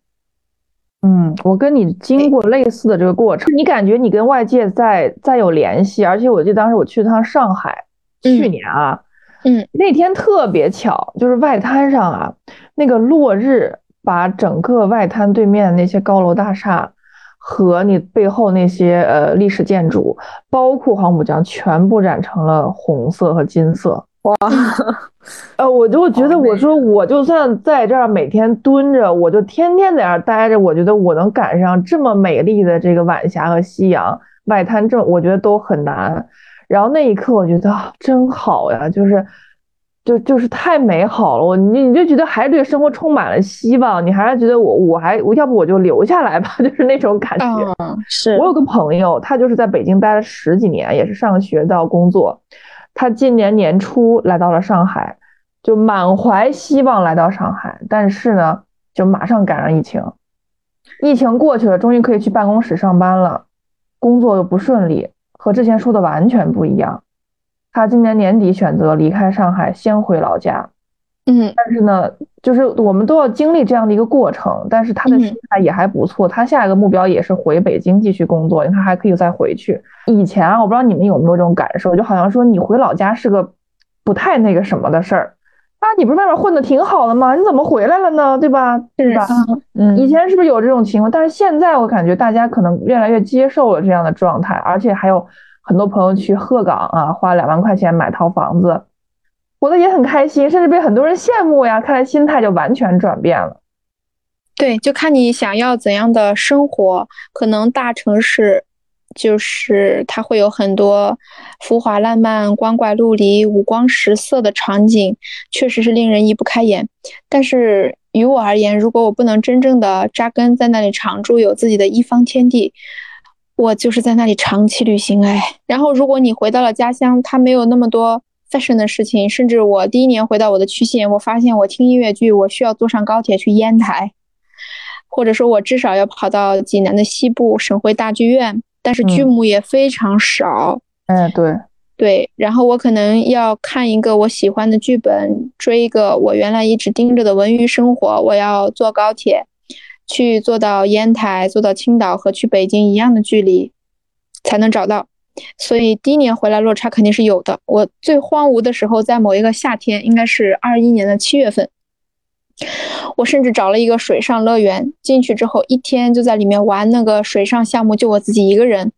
嗯，我跟你经过类似的这个过程，你感觉你跟外界在在有联系，而且我记得当时我去趟上海，去年啊，嗯，那天特别巧，就是外滩上啊，那个落日把整个外滩对面的那些高楼大厦和你背后那些呃历史建筑，包括黄浦江，全部染成了红色和金色。哇，呃，我就觉得，我说我就算在这儿每天蹲着，我就天天在这儿待着，我觉得我能赶上这么美丽的这个晚霞和夕阳，外滩这，我觉得都很难。然后那一刻，我觉得真好呀，就是，就就是太美好了。我你你就觉得还是对生活充满了希望，你还是觉得我我还我要不我就留下来吧，就是那种感觉。是我有个朋友，他就是在北京待了十几年，也是上学到工作。他今年年初来到了上海，就满怀希望来到上海，但是呢，就马上赶上疫情。疫情过去了，终于可以去办公室上班了，工作又不顺利，和之前说的完全不一样。他今年年底选择离开上海，先回老家。嗯，但是呢，就是我们都要经历这样的一个过程，但是他的心态也还不错。他下一个目标也是回北京继续工作，他还可以再回去。以前啊，我不知道你们有没有这种感受，就好像说你回老家是个不太那个什么的事儿啊，你不是外面混的挺好的吗？你怎么回来了呢？对吧？是吧？嗯，以前是不是有这种情况？但是现在我感觉大家可能越来越接受了这样的状态，而且还有很多朋友去鹤岗啊，花两万块钱买套房子。活得也很开心，甚至被很多人羡慕呀！看来心态就完全转变了。对，就看你想要怎样的生活。可能大城市就是它会有很多浮华烂漫、光怪陆离、五光十色的场景，确实是令人移不开眼。但是于我而言，如果我不能真正的扎根在那里常住，有自己的一方天地，我就是在那里长期旅行。哎，然后如果你回到了家乡，它没有那么多。Fashion 的事情，甚至我第一年回到我的区县，我发现我听音乐剧，我需要坐上高铁去烟台，或者说，我至少要跑到济南的西部省会大剧院，但是剧目也非常少。嗯，对对。然后我可能要看一个我喜欢的剧本，追一个我原来一直盯着的文娱生活，我要坐高铁去坐到烟台，坐到青岛，和去北京一样的距离，才能找到。所以第一年回来落差肯定是有的。我最荒芜的时候，在某一个夏天，应该是二一年的七月份，我甚至找了一个水上乐园，进去之后一天就在里面玩那个水上项目，就我自己一个人，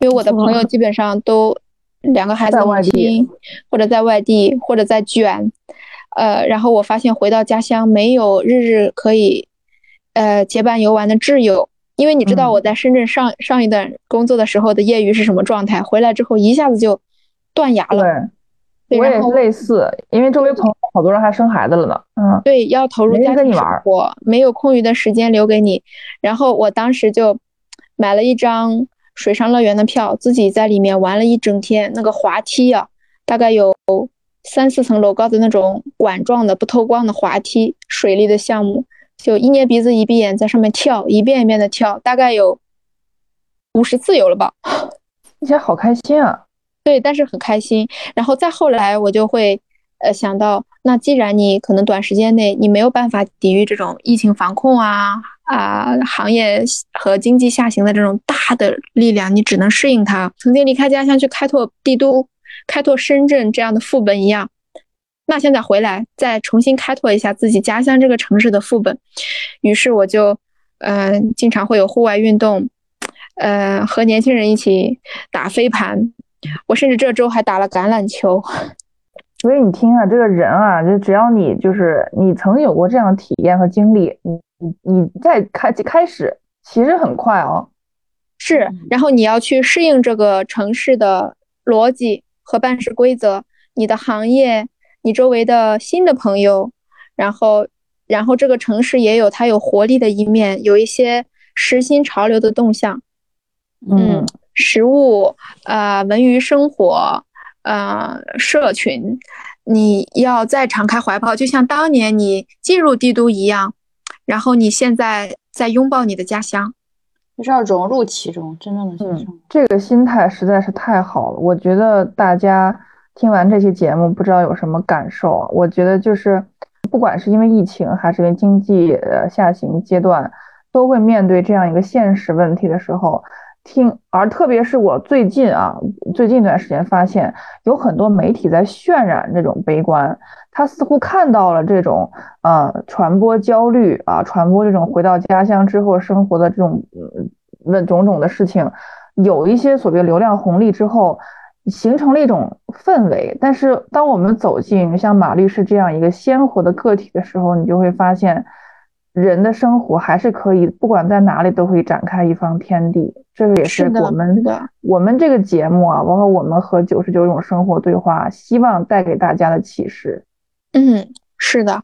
因为我的朋友基本上都两个孩子母亲，或者在外地，或者在卷，呃，然后我发现回到家乡没有日日可以，呃，结伴游玩的挚友。因为你知道我在深圳上上一段工作的时候的业余是什么状态，回来之后一下子就断崖了。对，我也是类似，因为周围朋友好多人还生孩子了呢。嗯，对，要投入家庭生活，没有空余的时间留给你。然后我当时就买了一张水上乐园的票，自己在里面玩了一整天。那个滑梯啊，大概有三四层楼高的那种管状的不透光的滑梯，水利的项目。就一捏鼻子一闭眼在上面跳，一遍一遍的跳，大概有五十次有了吧。听起来好开心啊！对，但是很开心。然后再后来，我就会呃想到，那既然你可能短时间内你没有办法抵御这种疫情防控啊啊行业和经济下行的这种大的力量，你只能适应它。曾经离开家乡去开拓帝都、开拓深圳这样的副本一样，那现在回来再重新开拓一下自己家乡这个城市的副本。于是我就嗯、呃经常会有户外运动。呃，和年轻人一起打飞盘，我甚至这周还打了橄榄球。所以你听啊，这个人啊，就只要你就是你曾有过这样的体验和经历，你你你再开开始，其实很快哦。是，然后你要去适应这个城市的逻辑和办事规则，你的行业，你周围的新的朋友，然后然后这个城市也有它有活力的一面，有一些时新潮流的动向。嗯，食物，呃，文娱生活，呃，社群，你要再敞开怀抱，就像当年你进入帝都一样，然后你现在在拥抱你的家乡，就是要融入其中，真正的嗯，这个心态实在是太好了。我觉得大家听完这期节目，不知道有什么感受？我觉得就是，不管是因为疫情，还是因为经济下行阶段，都会面对这样一个现实问题的时候。听，而特别是我最近啊，最近一段时间发现，有很多媒体在渲染这种悲观，他似乎看到了这种呃传播焦虑啊，传播这种回到家乡之后生活的这种问种种的事情，有一些所谓流量红利之后，形成了一种氛围。但是当我们走进像马律师这样一个鲜活的个体的时候，你就会发现。人的生活还是可以，不管在哪里都可以展开一方天地。这个也是我们我们这个节目啊，包括我们和九十九种生活对话，希望带给大家的启示。嗯，是的，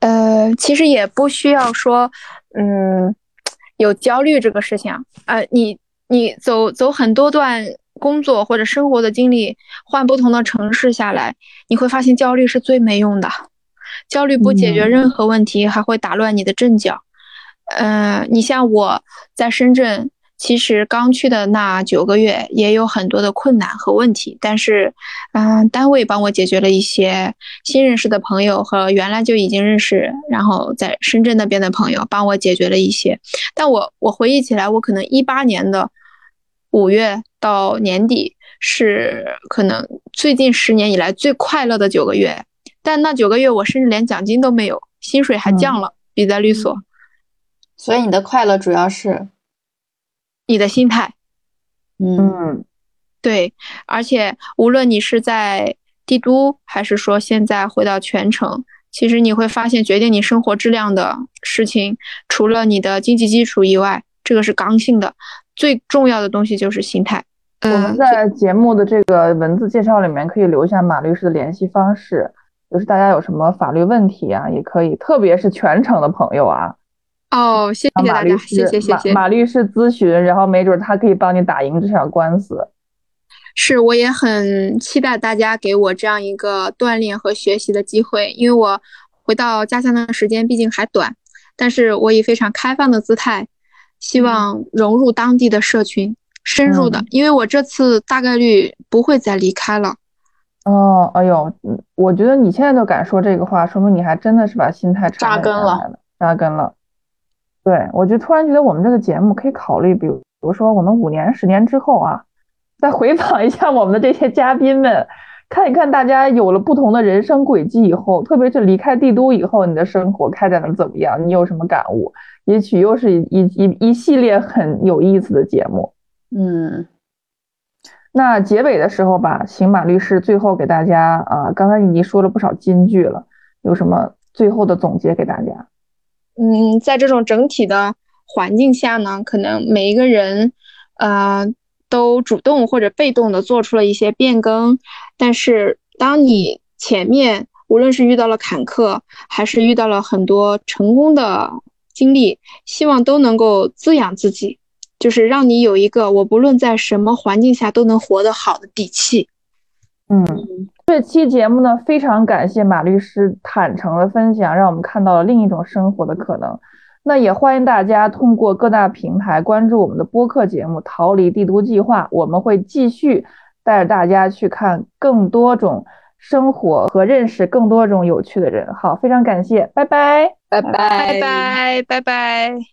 呃，其实也不需要说，嗯，有焦虑这个事情啊。呃，你你走走很多段工作或者生活的经历，换不同的城市下来，你会发现焦虑是最没用的。焦虑不解决任何问题，还会打乱你的阵脚。呃，你像我在深圳，其实刚去的那九个月也有很多的困难和问题，但是，嗯、呃，单位帮我解决了一些，新认识的朋友和原来就已经认识，然后在深圳那边的朋友帮我解决了一些。但我我回忆起来，我可能一八年的五月到年底是可能最近十年以来最快乐的九个月。但那九个月，我甚至连奖金都没有，薪水还降了，嗯、比在律所。所以你的快乐主要是你的心态。嗯，对，而且无论你是在帝都，还是说现在回到全城，其实你会发现，决定你生活质量的事情，除了你的经济基础以外，这个是刚性的，最重要的东西就是心态。我们在节目的这个文字介绍里面可以留下马律师的联系方式。就是大家有什么法律问题啊，也可以，特别是全程的朋友啊。哦，谢谢大家，谢谢谢谢。马马律师咨询，然后没准他可以帮你打赢这场官司。是，我也很期待大家给我这样一个锻炼和学习的机会，因为我回到家乡的时间毕竟还短，但是我以非常开放的姿态，希望融入当地的社群，深入的，嗯、因为我这次大概率不会再离开了。哦，哎呦，我觉得你现在都敢说这个话，说明你还真的是把心态扎根了，扎根了。对，我就突然觉得我们这个节目可以考虑，比如，比如说我们五年、十年之后啊，再回访一下我们的这些嘉宾们，看一看大家有了不同的人生轨迹以后，特别是离开帝都以后，你的生活开展的怎么样？你有什么感悟？也许又是一一一系列很有意思的节目。嗯。那结尾的时候吧，刑马律师最后给大家啊，刚才已经说了不少金句了，有什么最后的总结给大家？嗯，在这种整体的环境下呢，可能每一个人，呃，都主动或者被动的做出了一些变更，但是当你前面无论是遇到了坎坷，还是遇到了很多成功的经历，希望都能够滋养自己。就是让你有一个我不论在什么环境下都能活得好的底气。嗯，这期节目呢，非常感谢马律师坦诚的分享，让我们看到了另一种生活的可能。那也欢迎大家通过各大平台关注我们的播客节目《逃离帝都计划》，我们会继续带着大家去看更多种生活和认识更多种有趣的人。好，非常感谢，拜拜，拜拜拜拜拜。